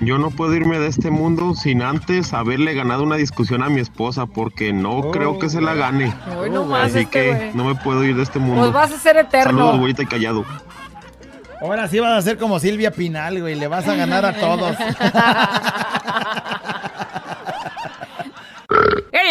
Yo no puedo irme de este mundo sin antes haberle ganado una discusión a mi esposa porque no creo que se la gane. Hoy no más Así este, que no me puedo ir de este mundo. Pues vas a ser eterno. Saludos, güerita y callado. Ahora sí vas a ser como Silvia Pinal, güey. Le vas a ganar a todos.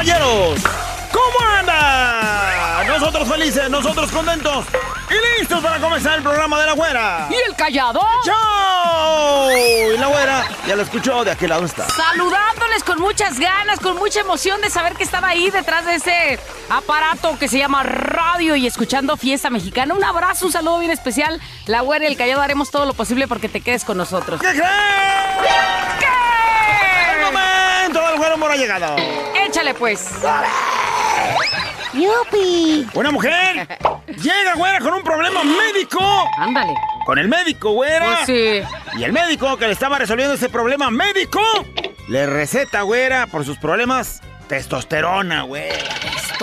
Caballeros, ¿cómo andan? Nosotros felices, nosotros contentos y listos para comenzar el programa de la güera. ¿Y el callado? ¡Chao! Y la güera, ya lo escuchó, de aquel lado está. Saludándoles con muchas ganas, con mucha emoción de saber que estaba ahí detrás de ese aparato que se llama radio y escuchando Fiesta Mexicana. Un abrazo, un saludo bien especial. La güera y el callado haremos todo lo posible porque te quedes con nosotros. ¿Qué creen? ¡El momento del güero mora ha llegado! Échale pues. Una mujer llega, güera, con un problema médico. Ándale. Con el médico, güera. Pues sí. Y el médico que le estaba resolviendo ese problema médico le receta, güera, por sus problemas, testosterona, güera.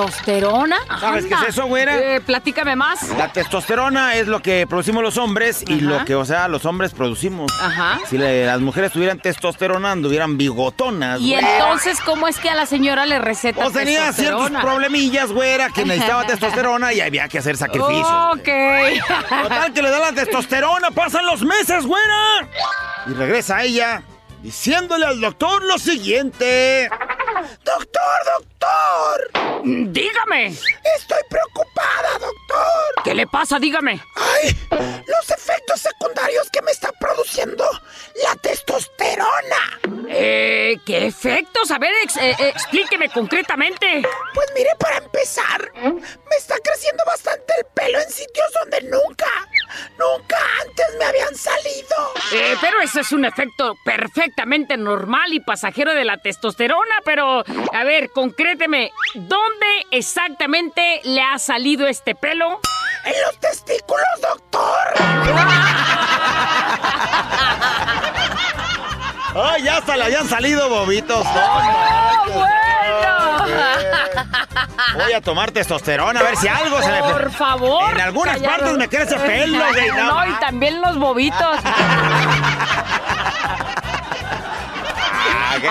¿Testosterona? ¿Sabes qué es eso, güera? Eh, platícame más. La testosterona es lo que producimos los hombres y Ajá. lo que, o sea, los hombres producimos. Ajá. Si le- las mujeres tuvieran testosterona, anduvieran bigotonas. Y güera. entonces, ¿cómo es que a la señora le receta O tenía ciertos problemillas, güera, que necesitaba testosterona y había que hacer sacrificios. Ok. Total, que le da la testosterona, pasan los meses, güera. Y regresa ella diciéndole al doctor lo siguiente. Doctor, doctor. Dígame. Estoy preocupada, doctor. ¿Qué le pasa? Dígame. Ay, los efectos secundarios que me está produciendo la testosterona. Eh, ¿qué efectos? A ver, ex- eh, eh, explíqueme concretamente. Pues mire, para empezar, me está creciendo bastante el pelo en sitios donde nunca, nunca antes me habían salido. Eh, pero eso es un efecto perfectamente normal y pasajero de la testosterona, pero a ver, concréteme, ¿dónde exactamente le ha salido este pelo? En los testículos, doctor. Ay, ya hasta le habían salido bobitos. ¡Oh, bueno! Voy a tomar testosterona a ver si algo se me... Por favor. En algunas callado. partes me crece pelo, güey. No, No, y también los bobitos. Ah,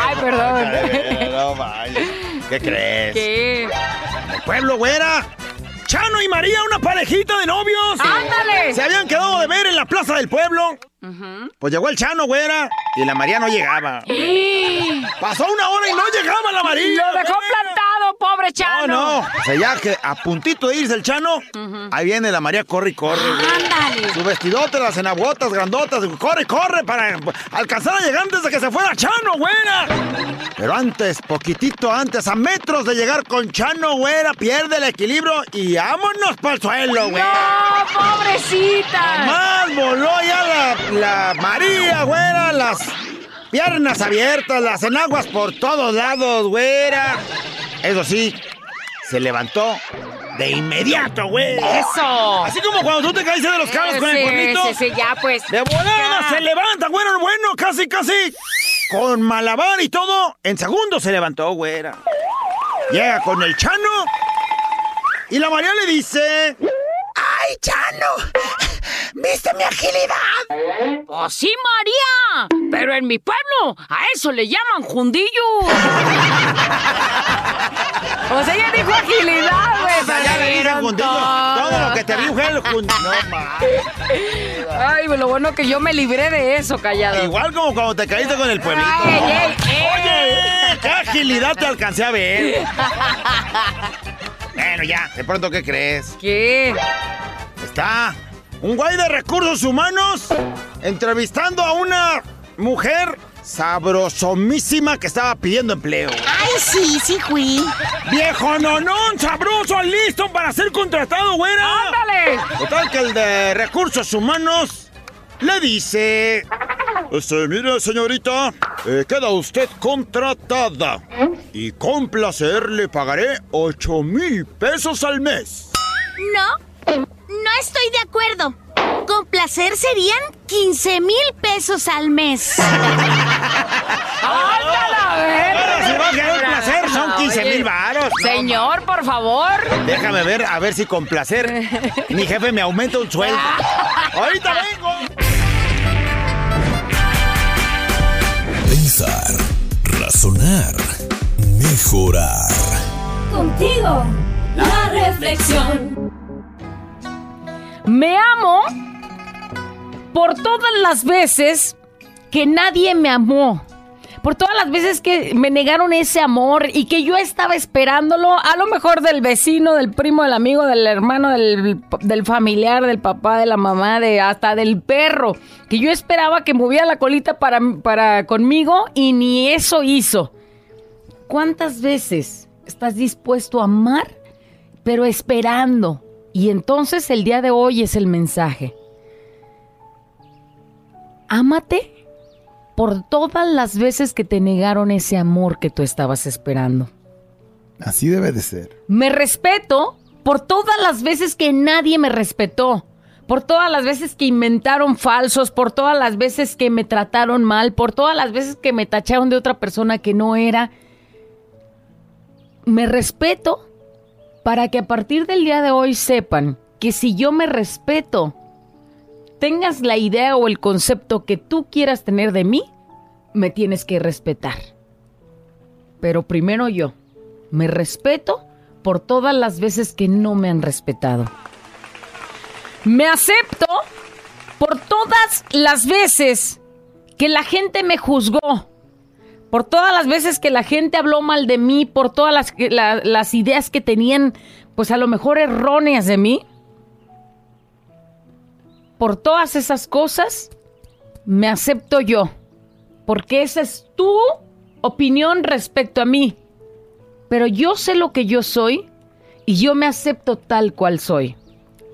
Ay, perdón. No vaya. ¿Qué crees? ¿Qué? El pueblo, güera. Chano y María, una parejita de novios. ¡Ándale! Se habían quedado de ver en la plaza del pueblo. Pues llegó el Chano, güera, y la María no llegaba. Pasó una hora y no llegaba la María. Lo dejó plantado, pobre No, Chano. no. O sea, ya que a puntito de irse el Chano, ahí viene la María, corre y corre. Ándale. Su vestidote, las enaguotas grandotas, corre, corre para alcanzar a llegar antes de que se fuera Chano, güera. Pero antes, poquitito antes, a metros de llegar con Chano, güera, pierde el equilibrio y vámonos para el suelo, güey. ¡No, pobrecita! Más voló ya la, la María, güera, las piernas abiertas, las enaguas por todos lados, güera. Eso sí, se levantó de inmediato, güey. ¡Eso! Así como cuando tú te caíste de los cabos con el cuernito. sí, sí, ya pues. De volada Ya. se levanta, güera, bueno, casi, casi. Con malabar y todo, en segundos se levantó, güera. Llega con el Chano. Y la María le dice... ¡Ay, Chano! ¿Viste mi agilidad? ¡Oh, sí, María! Pero en mi pueblo a eso le llaman jundillo. o sea, ella dijo agilidad, güey. O sea, ya le dicen juntillo. Todo lo que te dije el jun- No, ma. Ay, lo bueno que yo me libré de eso, callado. Igual como cuando te caíste con el pueblito. Ay, ey, ey, Oye, qué agilidad te alcancé a ver. Bueno, ya, de pronto, ¿qué crees? ¿Qué? Está un güey de recursos humanos entrevistando a una mujer sabrosomísima que estaba pidiendo empleo. Ay, sí, sí fui. ¡Viejo nonón, sabroso, listo para ser contratado, güera! ¡Ándale! Total que el de recursos humanos le dice... Este, mire, señorita, eh, queda usted contratada. Y con placer le pagaré 8 mil pesos al mes. No, no estoy de acuerdo. Con placer serían 15 mil pesos al mes. Ahora si va a querer placer, son 15 mil varos. No, Señor, por favor. Déjame ver, a ver si con placer mi jefe me aumenta un sueldo. ¡Ahorita vengo! Pensar, razonar, mejorar. Contigo, la reflexión. Me amo por todas las veces que nadie me amó. Por todas las veces que me negaron ese amor y que yo estaba esperándolo, a lo mejor del vecino, del primo, del amigo, del hermano, del, del familiar, del papá, de la mamá, de hasta del perro, que yo esperaba que moviera la colita para, para conmigo y ni eso hizo. ¿Cuántas veces estás dispuesto a amar, pero esperando? Y entonces el día de hoy es el mensaje. Ámate por todas las veces que te negaron ese amor que tú estabas esperando. Así debe de ser. Me respeto por todas las veces que nadie me respetó. Por todas las veces que inventaron falsos, por todas las veces que me trataron mal, por todas las veces que me tacharon de otra persona que no era. Me respeto para que a partir del día de hoy sepan que si yo me respeto, tengas la idea o el concepto que tú quieras tener de mí, me tienes que respetar. Pero primero yo, me respeto por todas las veces que no me han respetado. Me acepto por todas las veces que la gente me juzgó, por todas las veces que la gente habló mal de mí, por todas las, la- las ideas que tenían, pues a lo mejor erróneas de mí. Por todas esas cosas, me acepto yo, porque esa es tu opinión respecto a mí. Pero yo sé lo que yo soy y yo me acepto tal cual soy.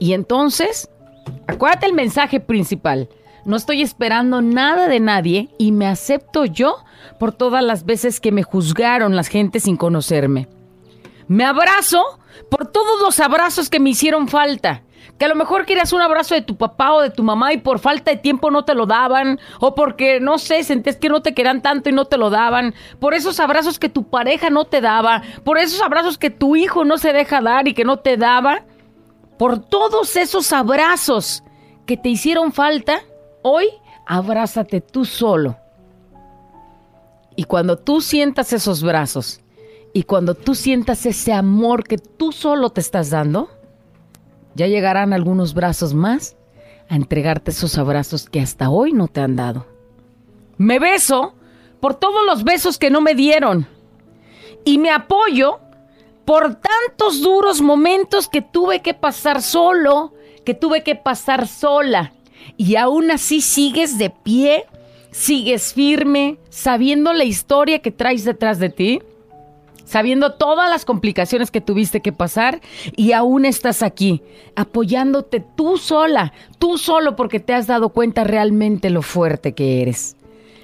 Y entonces, acuérdate el mensaje principal. No estoy esperando nada de nadie y me acepto yo por todas las veces que me juzgaron las gentes sin conocerme. Me abrazo por todos los abrazos que me hicieron falta. Que a lo mejor querías un abrazo de tu papá o de tu mamá y por falta de tiempo no te lo daban. O porque, no sé, sentías que no te querían tanto y no te lo daban. Por esos abrazos que tu pareja no te daba. Por esos abrazos que tu hijo no se deja dar y que no te daba. Por todos esos abrazos que te hicieron falta, hoy abrázate tú solo. Y cuando tú sientas esos brazos y cuando tú sientas ese amor que tú solo te estás dando, ya llegarán algunos brazos más a entregarte esos abrazos que hasta hoy no te han dado. Me beso por todos los besos que no me dieron y me apoyo por tantos duros momentos que tuve que pasar solo, que tuve que pasar sola. Y aún así sigues de pie, sigues firme, sabiendo la historia que traes detrás de ti, sabiendo todas las complicaciones que tuviste que pasar y aún estás aquí, apoyándote tú sola, tú solo porque te has dado cuenta realmente lo fuerte que eres.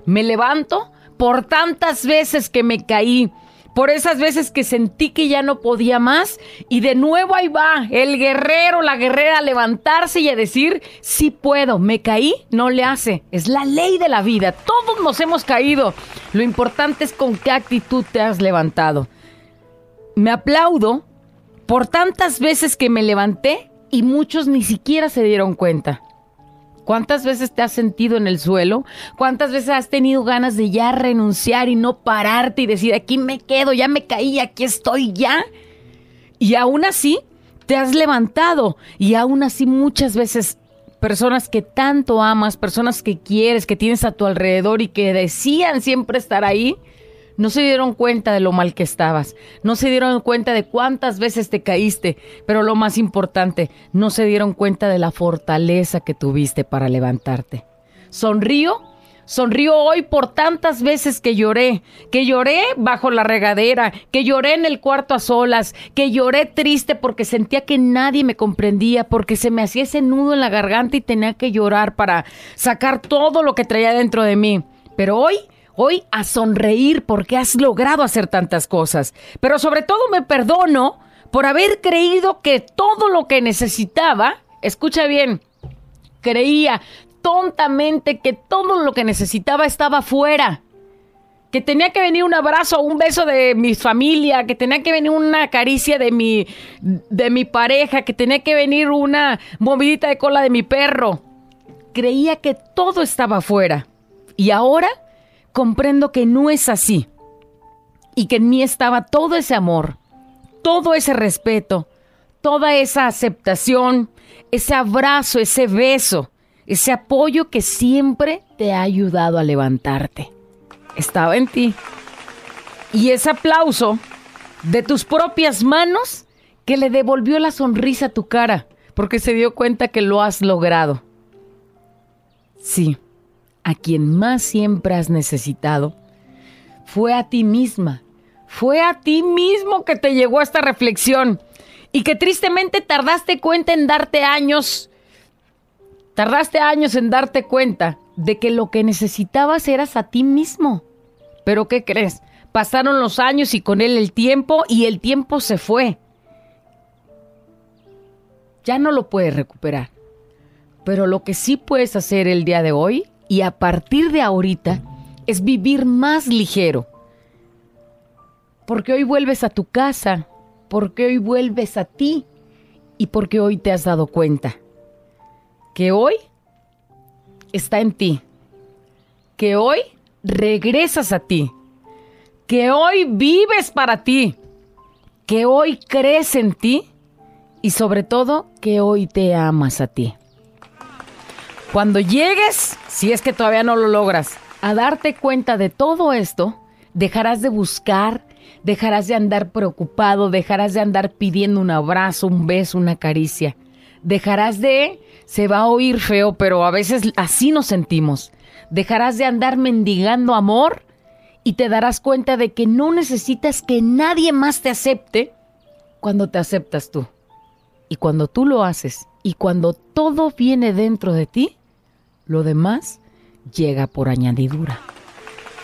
Me levanto por tantas veces que me caí, por esas veces que sentí que ya no podía más y de nuevo ahí va el guerrero, la guerrera a levantarse y a decir, sí puedo, me caí, no le hace, es la ley de la vida, todos nos hemos caído, lo importante es con qué actitud te has levantado. Me aplaudo por tantas veces que me levanté y muchos ni siquiera se dieron cuenta. ¿Cuántas veces te has sentido en el suelo? ¿Cuántas veces has tenido ganas de ya renunciar y no pararte y decir, aquí me quedo, ya me caí, aquí estoy ya? Y aún así, te has levantado y aún así muchas veces personas que tanto amas, personas que quieres, que tienes a tu alrededor y que decían siempre estar ahí, no se dieron cuenta de lo mal que estabas, no se dieron cuenta de cuántas veces te caíste, pero lo más importante, no se dieron cuenta de la fortaleza que tuviste para levantarte. Sonrío, Sonrío hoy por tantas veces que lloré, que lloré bajo la regadera, que lloré en el cuarto a solas, que lloré triste porque sentía que nadie me comprendía, porque se me hacía ese nudo en la garganta y tenía que llorar para sacar todo lo que traía dentro de mí. Pero hoy, hoy a sonreír porque has logrado hacer tantas cosas. Pero sobre todo me perdono por haber creído que todo lo que necesitaba, escucha bien, creía tontamente que todo lo que necesitaba estaba fuera. Que tenía que venir un abrazo un beso de mi familia, que tenía que venir una caricia de mi, de mi pareja, que tenía que venir una movidita de cola de mi perro. Creía que todo estaba fuera. Y ahora comprendo que no es así. Y que en mí estaba todo ese amor, todo ese respeto, toda esa aceptación, ese abrazo, ese beso ese apoyo que siempre te ha ayudado a levantarte. Estaba en ti. Y ese aplauso de tus propias manos que le devolvió la sonrisa a tu cara, porque se dio cuenta que lo has logrado. Sí, a quien más siempre has necesitado fue a ti misma. Fue a ti mismo que te llegó esta reflexión y que tristemente tardaste cuenta en darte años Tardaste años en darte cuenta de que lo que necesitabas eras a ti mismo. Pero ¿qué crees? Pasaron los años y con él el tiempo y el tiempo se fue. Ya no lo puedes recuperar. Pero lo que sí puedes hacer el día de hoy y a partir de ahorita es vivir más ligero. Porque hoy vuelves a tu casa, porque hoy vuelves a ti y porque hoy te has dado cuenta que hoy está en ti, que hoy regresas a ti, que hoy vives para ti, que hoy crees en ti y sobre todo que hoy te amas a ti. Cuando llegues, si es que todavía no lo logras, a darte cuenta de todo esto, dejarás de buscar, dejarás de andar preocupado, dejarás de andar pidiendo un abrazo, un beso, una caricia. Dejarás de se va a oír feo, pero a veces así nos sentimos. Dejarás de andar mendigando amor y te darás cuenta de que no necesitas que nadie más te acepte cuando te aceptas tú. Y cuando tú lo haces y cuando todo viene dentro de ti, lo demás llega por añadidura.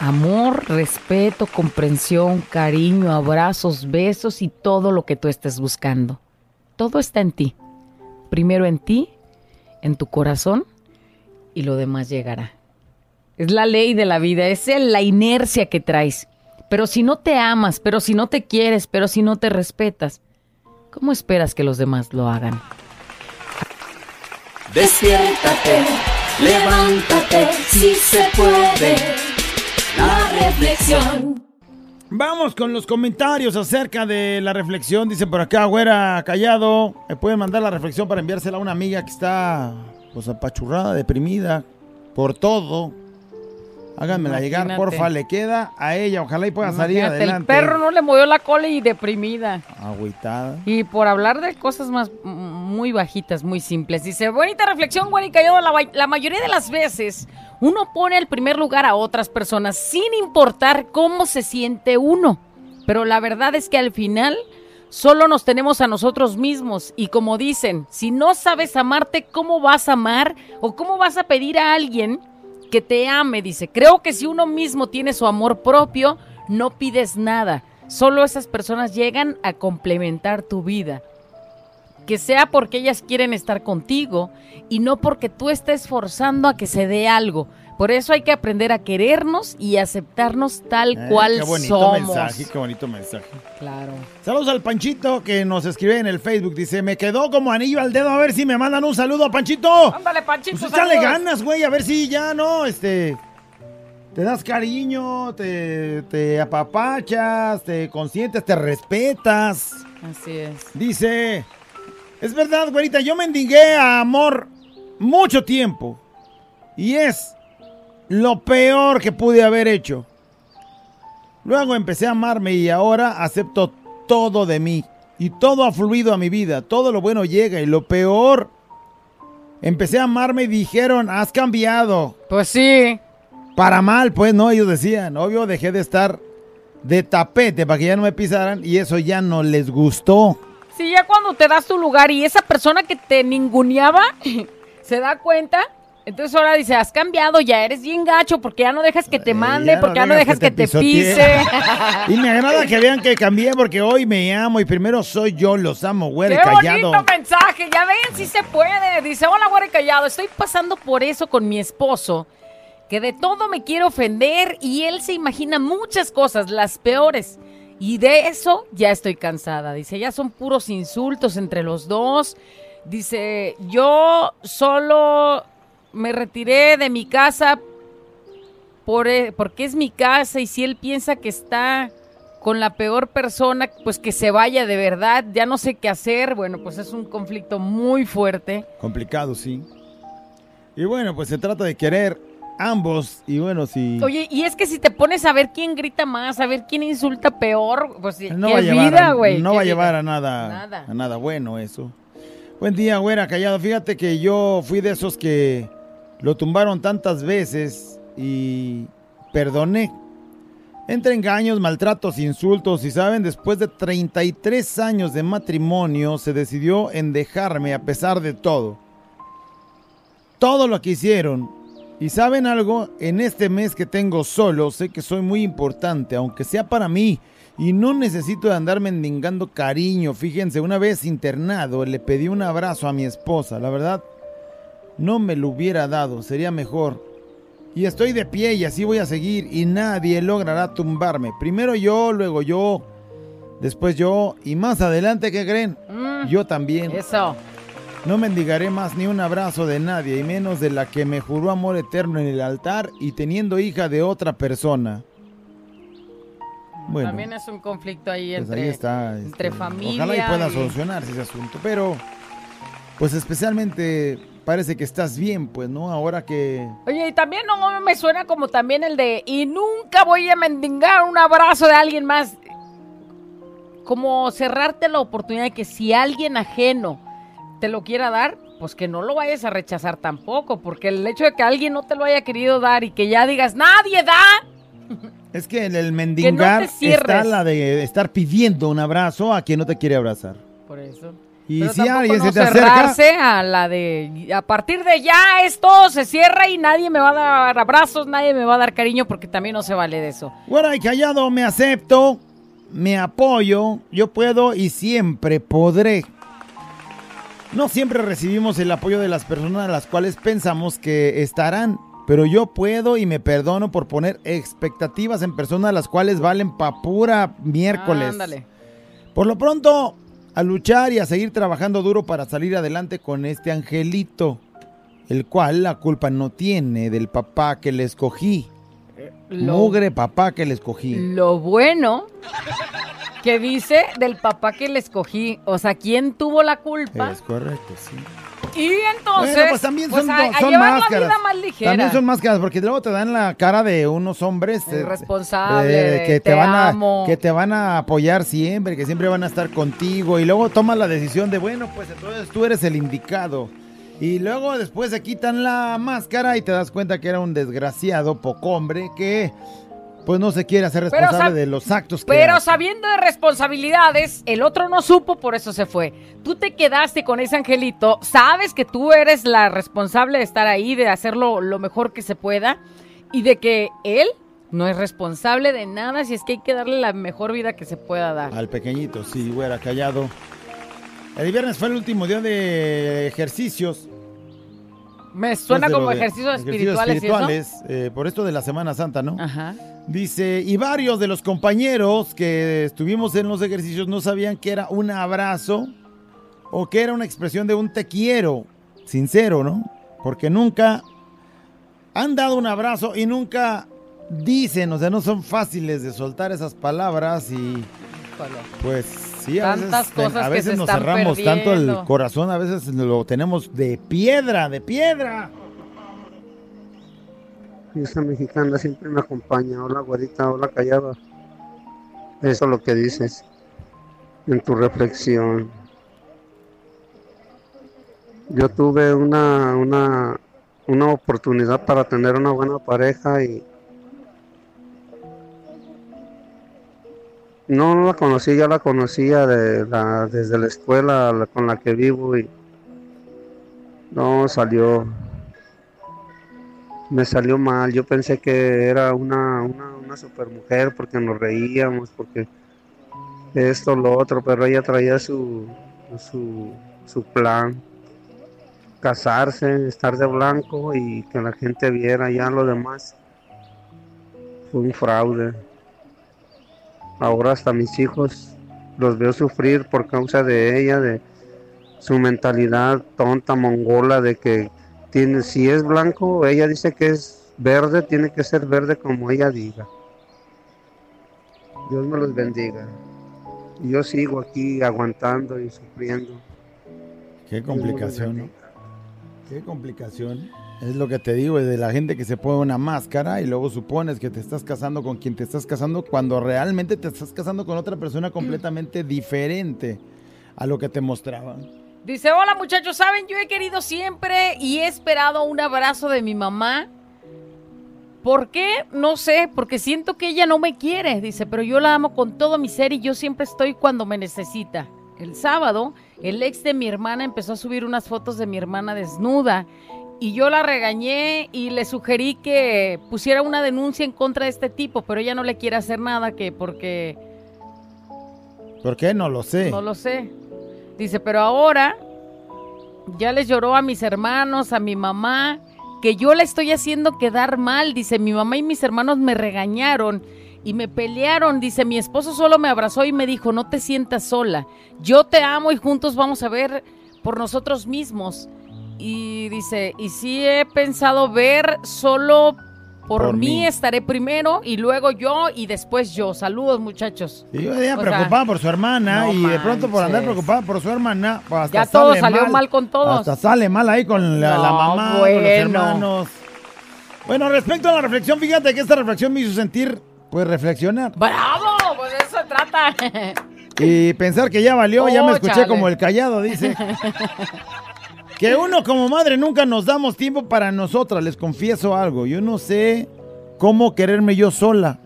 Amor, respeto, comprensión, cariño, abrazos, besos y todo lo que tú estés buscando. Todo está en ti. Primero en ti en tu corazón y lo demás llegará. Es la ley de la vida, es la inercia que traes. Pero si no te amas, pero si no te quieres, pero si no te respetas, ¿cómo esperas que los demás lo hagan? Despiértate, levántate, si se puede. La reflexión. Vamos con los comentarios acerca de la reflexión. Dice por acá, güera callado. Me pueden mandar la reflexión para enviársela a una amiga que está pues apachurrada, deprimida por todo. Háganmela llegar, porfa. Le queda a ella. Ojalá y pueda salir Imagínate, adelante. El perro no le movió la cola y deprimida. Agüitada. Y por hablar de cosas más muy bajitas, muy simples. Dice, bonita reflexión, güey, y callado. La, mayoría de las veces uno pone al primer lugar a otras personas sin importar cómo se siente uno. Pero la verdad es que al final solo nos tenemos a nosotros mismos. Y como dicen, si no sabes amarte, ¿cómo vas a amar? ¿O cómo vas a pedir a alguien que te ame? Dice, creo que si uno mismo tiene su amor propio, no pides nada. Solo esas personas llegan a complementar tu vida. Que sea porque ellas quieren estar contigo y no porque tú estés forzando a que se dé algo. Por eso hay que aprender a querernos y aceptarnos tal Eh, cual qué bonito somos. mensaje, qué bonito mensaje. Claro. Saludos al Panchito que nos escribe en el Facebook. Dice, me quedó como anillo al dedo. A ver si me mandan un saludo a Panchito. Ándale, Panchito. Pues échale ganas, güey, a ver si ya no, este. Te das cariño, te, te apapachas, te consientes, te respetas. Así es. Dice, es verdad, güerita, yo mendigué a amor mucho tiempo. Y es lo peor que pude haber hecho. Luego empecé a amarme y ahora acepto todo de mí. Y todo ha fluido a mi vida. Todo lo bueno llega y lo peor. Empecé a amarme y dijeron, has cambiado. Pues sí. para mal, pues, ¿no? Ellos decían, obvio, dejé de estar de tapete para que ya no me pisaran y eso ya no les gustó. Sí, ya cuando te das tu lugar y esa persona que te ninguneaba se da cuenta, entonces ahora dice, has cambiado, ya eres bien gacho porque ya no dejas que te Eh, mande, no porque ya no dejas que que te pise. Y me agrada que vean que cambié porque hoy me amo y primero soy yo, los amo, güey, ¡Qué callado. bonito mensaje! Ya ven, si se puede. Dice, hola, güey, callado. Estoy pasando por eso con mi esposo, que de todo me quiere ofender y él se imagina muchas cosas, las peores. Y de eso ya estoy cansada. Dice, ya son puros insultos entre los dos. Dice, yo solo me retiré de mi casa por, e- porque es mi casa y si él piensa que está con la peor persona, pues que se vaya de verdad, ya no sé qué hacer. Bueno, pues es un conflicto muy fuerte. Complicado, sí. Y bueno, pues se trata de querer ambos y bueno, si... Oye, y es que si te pones a ver quién grita más, a ver quién insulta peor, pues no qué va a llevar, vida, a, güey. no va a llevar a nada, Nada. a nada bueno eso. Buen día, güera, callado. Fíjate que yo fui de esos que lo tumbaron tantas veces y perdoné. Entre engaños, maltratos, insultos y saben, después de 33 años de matrimonio se decidió en dejarme a pesar de todo. Todo lo que hicieron. Y saben algo, en este mes que tengo solo, sé que soy muy importante, aunque sea para mí. Y no necesito de andar mendigando cariño. Fíjense, una vez internado le pedí un abrazo a mi esposa. La verdad, no me lo hubiera dado. Sería mejor. Y estoy de pie y así voy a seguir. Y nadie logrará tumbarme. Primero yo, luego yo. Después yo. Y más adelante, ¿qué creen? Mm, Yo también. Eso. No mendigaré más ni un abrazo de nadie, y menos de la que me juró amor eterno en el altar y teniendo hija de otra persona. Bueno, También es un conflicto ahí pues entre, ahí está. entre este, familia. Ojalá y pueda y- solucionarse ese asunto, pero pues especialmente parece que estás bien, pues, ¿no? Ahora que... Oye, y también no me suena como también el de, y nunca voy a mendigar un abrazo de alguien más. Como cerrarte la oportunidad de que si alguien ajeno te lo quiera dar, pues que no lo vayas a rechazar tampoco, porque el hecho de que alguien no te lo haya querido dar y que ya digas, nadie da, Es que en el mendigar está la de estar pidiendo un abrazo a quien no te quiere abrazar. por eso. Y Pero si alguien no se te acerca... a la de, a partir de ya esto se cierra y nadie me va a dar abrazos, nadie me va a dar cariño, porque también no se vale de eso. Bueno, y callado, me acepto, me apoyo, yo puedo y siempre podré. No siempre recibimos el apoyo de las personas a las cuales pensamos que estarán, pero yo puedo y me perdono por poner expectativas en personas las cuales valen pa' pura miércoles. Ándale. Por lo pronto, a luchar y a seguir trabajando duro para salir adelante con este angelito, el cual la culpa no tiene del papá que le escogí. Lo- Mugre papá que le escogí. Lo bueno que dice del papá que le escogí. O sea, ¿quién tuvo la culpa? Es correcto, sí. Y entonces, bueno, pues también pues, son, a, a son llevar la máscaras. vida más ligera. También son máscaras, porque luego te dan la cara de unos hombres eh, Irresponsable, eh, que te, te van a que te van a apoyar siempre, que siempre van a estar contigo y luego tomas la decisión de bueno, pues entonces tú eres el indicado. Y luego después se quitan la máscara y te das cuenta que era un desgraciado poco hombre que pues no se quiere hacer responsable sab- de los actos que Pero hace. sabiendo de responsabilidades, el otro no supo, por eso se fue. Tú te quedaste con ese angelito, sabes que tú eres la responsable de estar ahí, de hacerlo lo mejor que se pueda, y de que él no es responsable de nada, si es que hay que darle la mejor vida que se pueda dar. Al pequeñito, sí, güera, callado. El viernes fue el último día de ejercicios. Me suena Pues como de- ejercicios espirituales, ¿y eso? espirituales, eh, por esto de la Semana Santa, ¿no? Ajá. Dice, y varios de los compañeros que estuvimos en los ejercicios no sabían que era un abrazo o que era una expresión de un te quiero, sincero, ¿no? Porque nunca han dado un abrazo y nunca dicen, o sea, no son fáciles de soltar esas palabras y pues sí, a Tantas veces, cosas a que veces se nos están cerramos tanto el corazón, a veces lo tenemos de piedra, de piedra. Esa mexicana siempre me acompaña. Hola, güerita, hola, callada. Eso es lo que dices en tu reflexión. Yo tuve una, una una oportunidad para tener una buena pareja y no, no la conocí, ya la conocía de desde la escuela la- con la que vivo y no salió, me salió mal. Yo pensé que era una, una, una super mujer porque nos reíamos, porque esto, lo otro, pero ella traía su, su, su plan casarse, estar de blanco y que la gente viera ya lo demás. Fue un fraude. Ahora hasta mis hijos los veo sufrir por causa de ella, de su mentalidad tonta, mongola, de que tiene, si es blanco, ella dice que es verde, tiene que ser verde como ella diga. Dios me los bendiga. Yo sigo aquí aguantando y sufriendo. Qué complicación, ¿no? Qué complicación. Es lo que te digo, es de la gente que se pone una máscara y luego supones que te estás casando con quien te estás casando cuando realmente te estás casando con otra persona completamente diferente a lo que te mostraban. Dice, hola muchachos, saben, yo he querido siempre y he esperado un abrazo de mi mamá. ¿Por qué? No sé, porque siento que ella no me quiere, dice, pero yo la amo con todo mi ser y yo siempre estoy cuando me necesita. El sábado, el ex de mi hermana empezó a subir unas fotos de mi hermana desnuda y yo la regañé y le sugerí que pusiera una denuncia en contra de este tipo, pero ella no le quiere hacer nada que porque ¿Por qué? No lo sé. no lo sé. Dice, pero ahora ya les lloró a mis hermanos, a mi mamá, que yo la estoy haciendo quedar mal. Dice, mi mamá y mis hermanos me regañaron y me pelearon. Dice, mi esposo solo me abrazó y me dijo, no te sientas sola. Yo te amo y juntos vamos a ver por nosotros mismos. Y dice, y sí he pensado ver solo por, Por mí, mí. estaré primero y luego yo y después yo. Saludos muchachos. Y yo ella sea, preocupada por su hermana no y de pronto por andar preocupada por su hermana, pues hasta Ya todo sale salió mal con todos. Hasta sale mal ahí con la, mamá, con los bueno. hermanos. Bueno, respecto a la reflexión, fíjate que esta reflexión me hizo sentir, pues, reflexionar. ¡Bravo! Pues de eso se trata. Y pensar que ya valió, ya me Oh, escuché chale. como el callado, dice. Que uno como madre nunca nos damos tiempo para nosotras, les confieso algo. Yo no sé cómo quererme yo sola.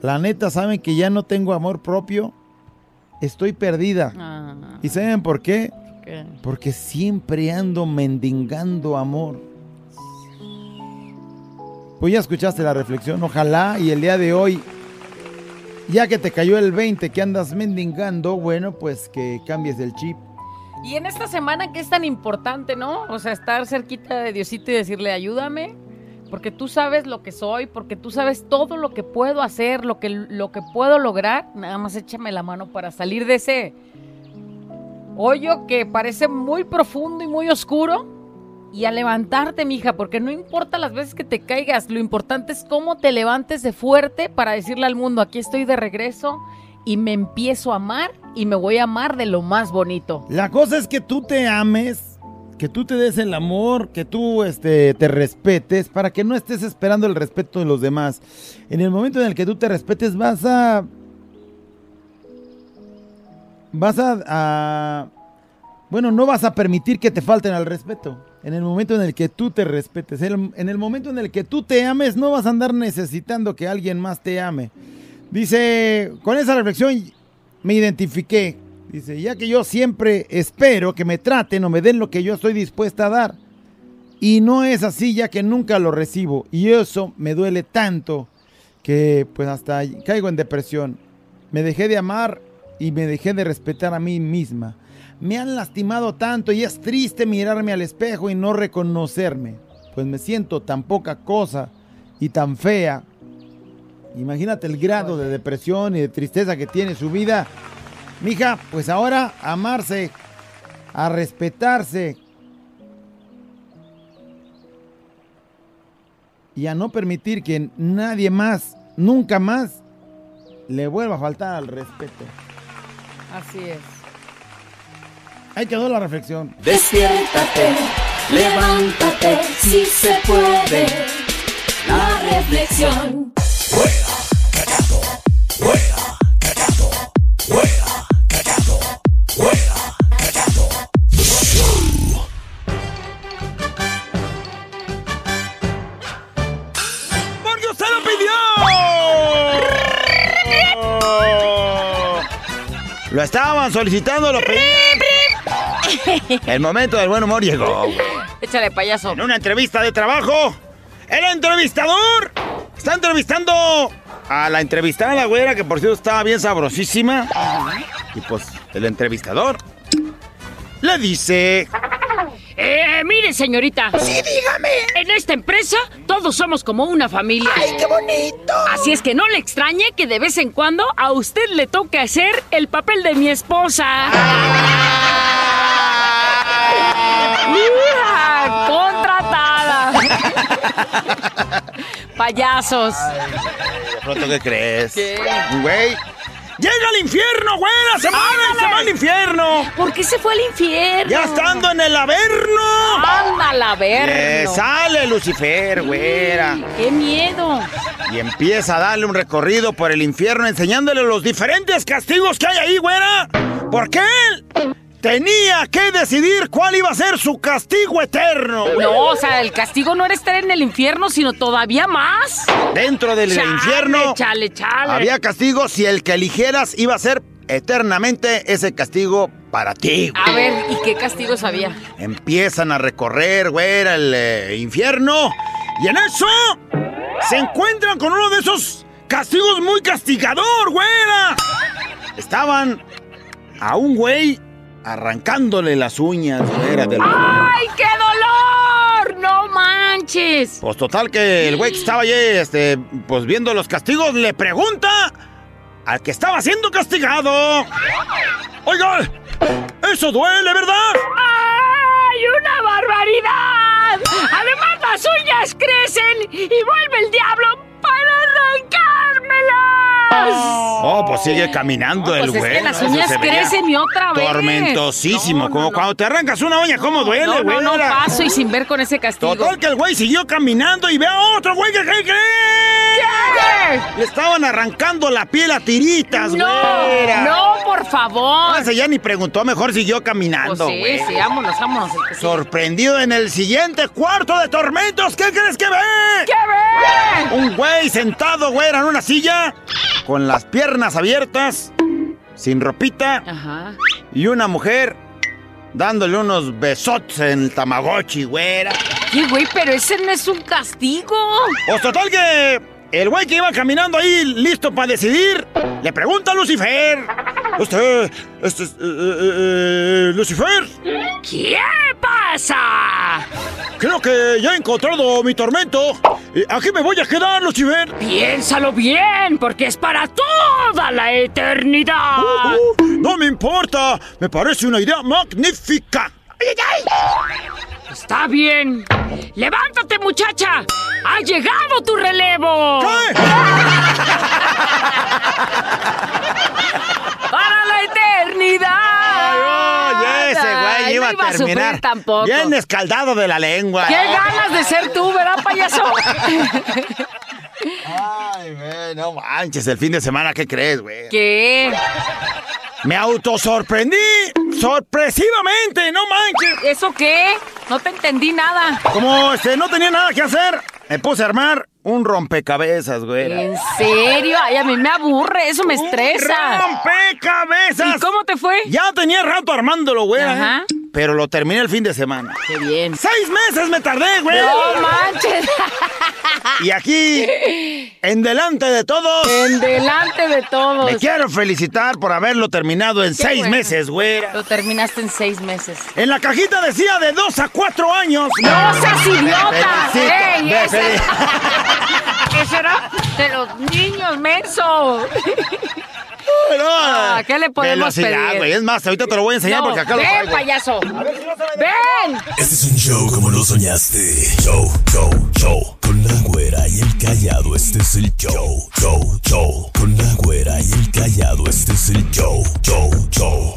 La neta, saben que ya no tengo amor propio. Estoy perdida. Ah, ¿Y saben por qué? ¿qué? Porque siempre ando mendigando amor. Pues ya escuchaste la reflexión. Ojalá y el día de hoy, ya que te cayó el 20 que andas mendigando, bueno, pues que cambies el chip. Y en esta semana que es tan importante, ¿no? O sea, estar cerquita de Diosito y decirle, ayúdame, porque tú sabes lo que soy, porque tú sabes todo lo que puedo hacer, lo que, lo que puedo lograr, nada más échame la mano para salir de ese hoyo que parece muy profundo y muy oscuro. Y a levantarte, mija, porque no importa las veces que te caigas, lo importante es cómo te levantes de fuerte para decirle al mundo, aquí estoy de regreso y me empiezo a amar y me voy a amar de lo más bonito. La cosa es que tú te ames, que tú te des el amor, que tú este, te respetes, para que no estés esperando el respeto de los demás. En el momento en el que tú te respetes, vas a. Vas a. a- bueno, no vas a permitir que te falten al respeto. En el momento en el que tú te respetes, en el, en el momento en el que tú te ames, no vas a andar necesitando que alguien más te ame. Dice, con esa reflexión me identifiqué. Dice, ya que yo siempre espero que me traten o me den lo que yo estoy dispuesta a dar. Y no es así ya que nunca lo recibo. Y eso me duele tanto que pues hasta caigo en depresión. Me dejé de amar y me dejé de respetar a mí misma. Me han lastimado tanto y es triste mirarme al espejo y no reconocerme. Pues me siento tan poca cosa y tan fea. Imagínate el grado de depresión y de tristeza que tiene su vida. Mija, pues ahora amarse, a respetarse y a no permitir que nadie más, nunca más, le vuelva a faltar al respeto. Así es. Ahí quedó la reflexión. Despiértate, levántate, si se puede. La reflexión. Lo pidió. Lo estaban solicitando, lo pedían. El momento del buen humor llegó. Échale, payaso. En una entrevista de trabajo, el entrevistador está entrevistando a la entrevistada, güera, que por cierto estaba bien sabrosísima. Y pues el entrevistador le dice... Eh, mire, señorita. Sí, dígame. En esta empresa todos somos como una familia. ¡Ay, qué bonito! Así es que no le extrañe que de vez en cuando a usted le toque hacer el papel de mi esposa. ¡Hija! Payasos. ¿De pronto qué crees? ¿Qué? Güey. ¡Llega al infierno, güera! ¡Se va, se va al infierno! ¿Por qué se fue al infierno? ¡Ya estando en el averno! ¡Ándala, a ver! Eh, sale Lucifer, güera. ¡Qué miedo! Y empieza a darle un recorrido por el infierno enseñándole los diferentes castigos que hay ahí, güera. Porque él tenía que decidir cuál iba a ser su castigo eterno. güey. No, o sea, el castigo no era estar en el infierno, sino todavía más. Dentro del Chale, infierno Chale, chale. había castigo si el que eligieras iba a ser eternamente ese castigo para ti. güey. A ver, ¿y qué castigos había? Empiezan a recorrer, güera, el eh, infierno. Y en eso se encuentran con uno de esos castigos muy castigador, güera. Estaban a un güey arrancándole las uñas, güera. Del... ¡Ay, qué dolor! ¡No manches! Pues total que el güey que estaba allí, este, pues viendo los castigos, le pregunta al que estaba siendo castigado. Oiga, eso duele, ¿verdad? ¡Ay, una barbaridad! Además, las uñas crecen y vuelve el diablo. Oh, pues sigue caminando No, el pues es güey. que las ¿no? Uñas se crecen y otra vez. Tormentosísimo, No, no, como no. cuando te arrancas una uña, ¿cómo duele, no, güey? no, no paso y sin ver con ese castigo. Total que el güey siguió caminando y ve a otro güey que ¿qué cree? ¿Qué? Le estaban arrancando la piel a tiritas, No, güera. no, por favor. Ese ya ni preguntó, mejor siguió Pues caminando, sí, güey. sí, vámonos, vámonos. Sorprendido en el siguiente cuarto de tormentos, ¿qué crees que ve? ¿Qué ve? Un güey sentado, güera, en una silla, con las piernas abiertas, sin ropita, Ajá. y una mujer dándole unos besotes en el tamagotchi, güera. ¿Qué, güey? Pero ese no es un castigo. Pues total que el güey que iba caminando ahí listo para decidir, le pregunta a Lucifer. Usted, este, es, eh, eh, eh, Lucifer, ¿Qué pasa? creo que ya he encontrado mi tormento. Aquí me voy a quedar, Lucifer. Piénsalo bien, porque es para toda la eternidad. Uh, no me importa, me parece una idea magnífica. Está bien. Levántate, muchacha. Ha llegado tu relevo. ¿Qué? Para la eternidad. Oye, ese güey Ay, iba no a terminar sufrir tampoco. bien escaldado de la lengua. Qué ganas de ser tú, ¿verdad, payaso? Ay, güey, no manches, el fin de semana, ¿qué crees, güey? ¿Qué? Me autosorprendí sorpresivamente, no manches. ¿Eso qué? No te entendí nada. Como este, no tenía nada que hacer, me puse a armar un rompecabezas, güey. ¿En serio? Ay, a mí me aburre, eso me estresa. ¡Rompecabezas! ¿Y cómo te fue? Ya tenía rato armándolo, güey. Ajá. ¿eh? Pero lo terminé el fin de semana. Qué bien. ¡Seis meses me tardé, güey! No manches. Y aquí, en delante de todos, En delante de todos. me quiero felicitar por haberlo terminado en Qué seis bueno. meses, güey. Lo terminaste en seis meses. En la cajita decía de dos a cuatro años. ¡No seas idiota! ¡Ey, me ese, fel- ese era de los niños, menso! No, Ah, ¿qué le podemos pedir? güey. Es más, ahorita te lo voy a enseñar No, porque acá lo ¡Ven, traigo. payaso! ¡Ven! Este es un show como lo soñaste. Show, show, show. Callado, este es el show. Show, show. Con la güera y el callado, este es el show. Show, show.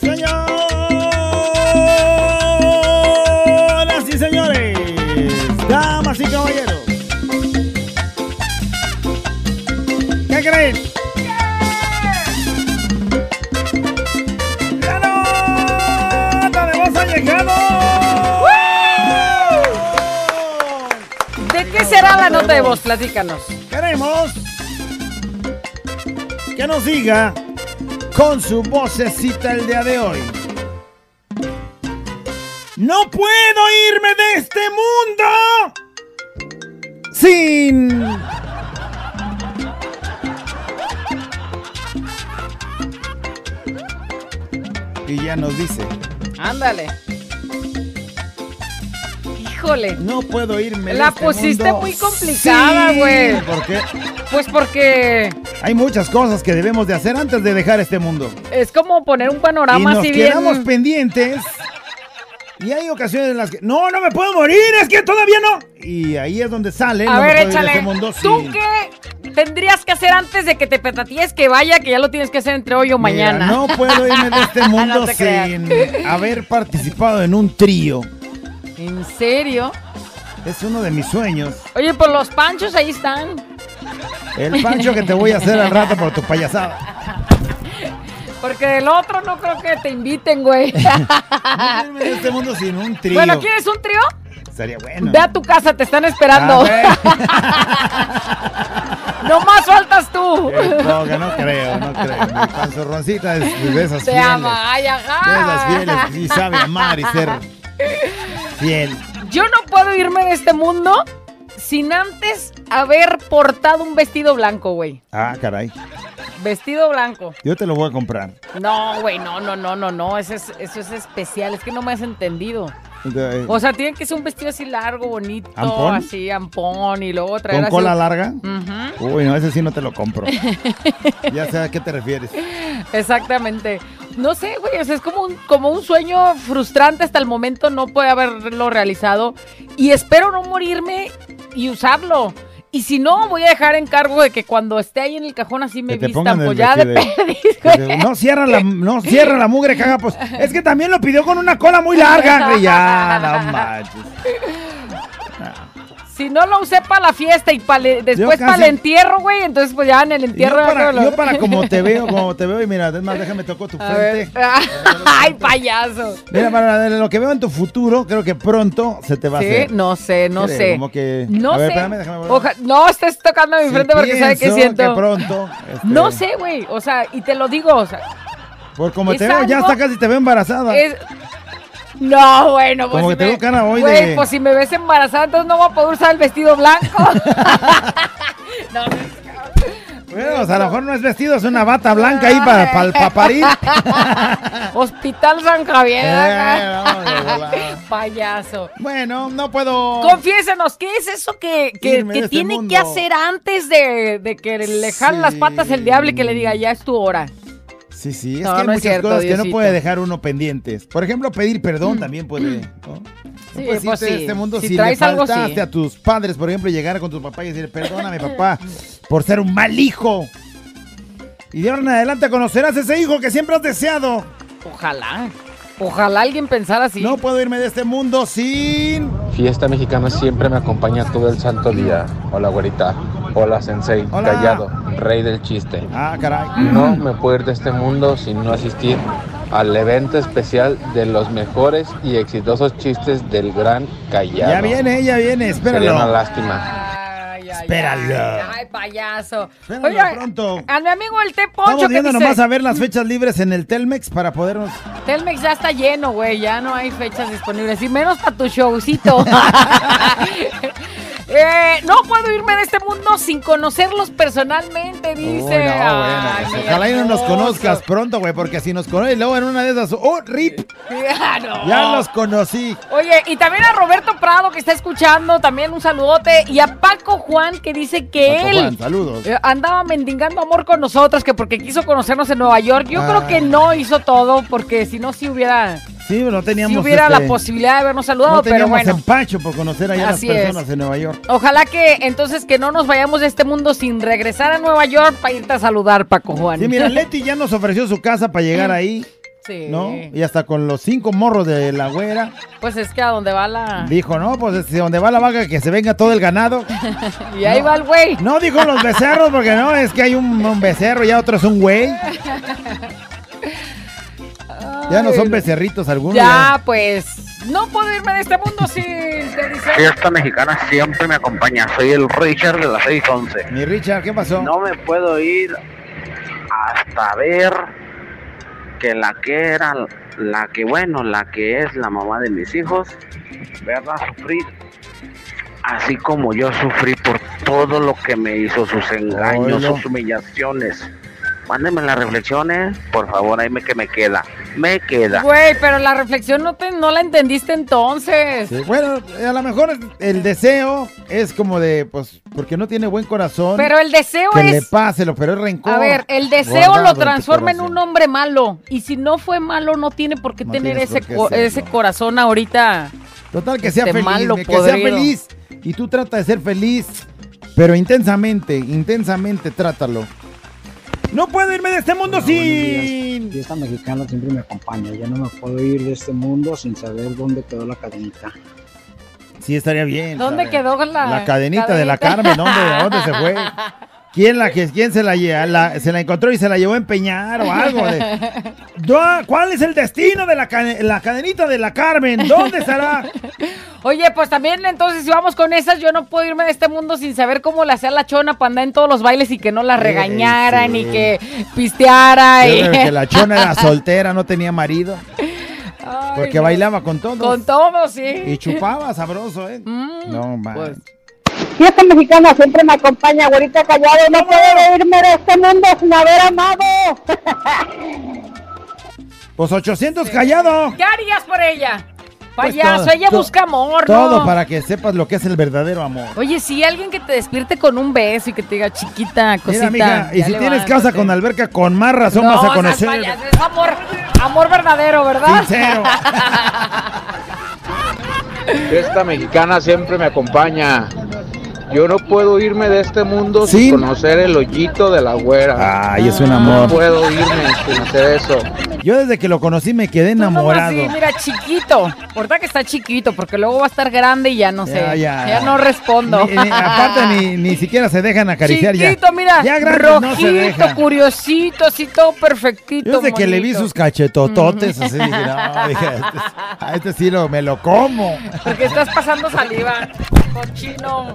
Señoras y señores, damas y caballeros. ¿Qué creen? La nota de voz? Platícanos. Queremos que nos diga con su vocecita el día de hoy. No puedo irme de este mundo sin... Y ya nos dice, Ándale. Híjole. no puedo irme de La este pusiste mundo muy complicada, güey. ¿Por qué? Pues porque Hay muchas cosas que debemos de hacer antes de dejar este mundo. es como poner un y panorama nos así bien. quedamos pendientes. Y hay ocasiones en las que, no, no me puedo morir, es que todavía no. Y ahí es donde sale, A no ver, de échale. este mundo ¿Tú qué tendrías que hacer antes de que te petatíes que vaya, que ya lo tienes que hacer entre hoy o Mira, mañana? no puedo irme de este mundo No te creas. sin haber participado en un trío. ¿En serio? Es uno de mis sueños. Oye, pues los panchos ahí están. El pancho que te voy a hacer al rato por tu payasada. Porque del otro no creo que te inviten, güey. No de este mundo sin un trío. bueno, ¿quieres un trío? Sería bueno. Ve a tu casa, te están esperando. No más faltas tú. Eh, No, que no creo, no creo. Mi panzorroncita es de esas Te fieles. ama, ay, De esas ajá. fieles que sí sabe amar y ser fiel. Yo no puedo irme de este mundo sin antes haber portado un vestido blanco, güey. Ah, caray. Vestido blanco. Yo te lo voy a comprar. No, güey, no, no, no, no, no. Eso es, eso es especial. Es que no me has entendido. Eh, O sea, tiene que ser un vestido así largo, bonito, ¿Ampón? así, ampón, y luego traer ¿Con así- cola larga? Uy, no, ese sí no te lo compro. ya sé a qué te refieres. Exactamente. No sé, güey, o sea, es como un, como un sueño frustrante hasta el momento no puede haberlo realizado. Y espero no morirme y usarlo. Y si no, voy a dejar en cargo de que cuando esté ahí en el cajón así me vistan, pues ya de No cierra la, no cierra la mugre caja, pues. Es que también lo pidió con una cola muy larga. güey. Ya, no manches. Si no lo usé para la fiesta y pa le- después casi- para el entierro, güey, entonces pues ya en el Yo entierro... para, yo para como te veo, como te veo, y mira, es más, déjame tocar tu A ver. frente. Ay, payaso. Mira, para lo que veo en tu futuro, creo que pronto se te va a hacer. no sé, no sé. Como que. No a ver, sé. espérame, déjame ver. Oja- no estés tocando mi Sí frente porque sabe que siento. que pronto. este, No sé, güey. O sea, y te lo digo, o sea, Por como es te veo, ya hasta casi te veo embarazada. es. No, bueno, pues. Como si que te me- cara hoy güey, de- pues si me ves embarazada, entonces no voy a poder usar el vestido blanco. no, Bueno, o sea, a lo mejor no es vestido, es una bata blanca ahí para parir. Hospital San Javier. Eh. Payaso. Bueno, no puedo. Confiésenos, ¿qué es eso que, que- este tiene mundo. que hacer antes de, de que le jale las patas el diablo y que le diga, ya es tu hora? Sí, sí, es No, que hay no es muchas cierto, cosas que no puede dejar uno pendientes. Por ejemplo, pedir perdón también puede. ¿no? No Sí, puedes pues irte de sí. este mundo Si si, le traes algo, sí. faltaste a tus padres, por ejemplo, llegar con tu papá y decir, perdóname, papá, por ser un mal hijo. Y de ahora en adelante conocerás ese hijo que siempre has deseado. Ojalá. Ojalá alguien pensara así. No puedo irme de este mundo sin... Fiesta mexicana siempre me acompaña todo el santo día. Hola, güerita. Hola, sensei. Hola. Callado, rey del chiste. Ah, caray. No me puedo ir de este mundo sin no asistir al evento especial de los mejores y exitosos chistes del gran Callado. Ya viene, ya viene, Sería una espéralo. lástima. Ay, ay, Espéralo. Ay, ay, payaso. Espéralo Oye, pronto. a mi amigo el T Poncho Estamos que viendo dice, nomás a ver las fechas libres en el Telmex para podernos... Telmex ya está lleno, güey, ya no hay fechas disponibles y menos para tu showcito. Eh, no puedo irme de este mundo sin conocerlos personalmente, dice. Uy, no, Ay, bueno, mi ojalá y no nos conozcas pronto, güey, porque si nos conoces luego en una de esas... ¡Oh, rip! Ah, no. Ya los conocí. Oye, y también a Roberto Prado que está escuchando, también un saludote. Y a Paco Juan que dice que Paco él Juan, saludos. eh, andaba mendigando amor con nosotros, que porque quiso conocernos en Nueva York. Yo Ah. creo que no hizo todo, porque si no, si hubiera, Sí, no teníamos... si hubiera este, la posibilidad de habernos saludado, No pero bueno. empacho por conocer allá a las personas es. Nueva York. Ojalá que entonces que no nos vayamos de este mundo sin regresar a Nueva York para irte a saludar, Paco Juan. Sí, mira, Leti ya nos ofreció su casa para llegar ahí, Sí. ¿no? Y hasta con los cinco morros de la güera. Pues es que a donde va la... Dijo, no, pues si donde va la vaca que se venga todo el ganado. Y ahí va el güey. No dijo los becerros, porque no, es que hay un, un becerro, ya otro es un güey. Ya no son becerritos algunos. Ya, pues, No puedo irme de este mundo sin. Te dice. Fiesta mexicana siempre me acompaña. Soy el Richard de las 611. Mi Richard, ¿qué pasó? No me puedo ir hasta ver que la que era, la que bueno, la que es la mamá de mis hijos, verla sufrir. Así como yo sufrí por todo lo que me hizo, sus engaños, Oilo. sus humillaciones. Mándenme las reflexiones, por favor, ahí me que me queda. Me queda. Güey, pero la reflexión no, te, no la entendiste entonces. Sí, bueno, a lo mejor el deseo es como de, pues, porque no tiene buen corazón. Pero el deseo que le es. pase, lo- pero es rencor. A ver, el deseo lo transforma en un hombre malo. Y si no fue malo, no tiene por qué No tener ese, qué co- ese corazón ahorita. Total, que sea este feliz, malo que sea feliz. Y tú trata de ser feliz, pero intensamente, intensamente trátalo. No puedo irme de este mundo sin... Fiesta mexicana siempre me acompaña. Ya no me puedo ir de este mundo sin saber dónde quedó la cadenita. Sí, estaría bien. ¿Dónde ¿sabes? quedó la, La cadenita de la? Carmen, ¿dónde, ¿a dónde se fue? ¿Quién, la, quién se, la, la- se la encontró y se la llevó a empeñar o algo? de- ¿Dó- ¿Cuál es el destino de la, la cadenita de la Carmen? ¿Dónde estará? Oye, pues también entonces si vamos con esas, yo no puedo irme de este mundo sin saber cómo le hacía la chona para andar en todos los bailes y que no la regañaran sí. y que pisteara. Yo y- creo que la chona era soltera, no tenía marido. Ay, Porque no. bailaba con todos. Con todo, sí. Y chupaba sabroso, ¿eh? no, man. pues. Fiesta mexicana siempre me acompaña, güerita callado. No puedo irme de este mundo sin haber amado. Pues 800 callado. ¿Qué harías por ella? Pues Payaso, todo, ella busca amor, Todo ¿no? para que sepas lo que es el verdadero amor. Oye, si alguien que te despierte con un beso y que te diga chiquita, cosita. Mira, mija, y si tienes levántate". casa con alberca, con más razón No, vas a conocer. payaso, es amor, amor verdadero, ¿verdad? Sincero. Fiesta mexicana siempre me acompaña. Yo no puedo irme de este mundo ¿Sí? sin conocer el hoyito de la güera. Ay, es un No amor. puedo irme sin hacer eso. Yo desde que lo conocí me quedé enamorado. sí, mira, chiquito. Ahorita que está chiquito, porque luego va a estar grande y ya no sé. Ya, Ya, ya. no respondo. Ni- ni- aparte ni, ni siquiera se dejan acariciar Chiquito, ya. mira, Ya grandes rojito, no se dejan. curiosito, así todo perfectito. Yo desde que le vi sus cachetototes, así dije, no, dije, a este, a este sí lo, me lo como. Porque estás pasando saliva, cochino.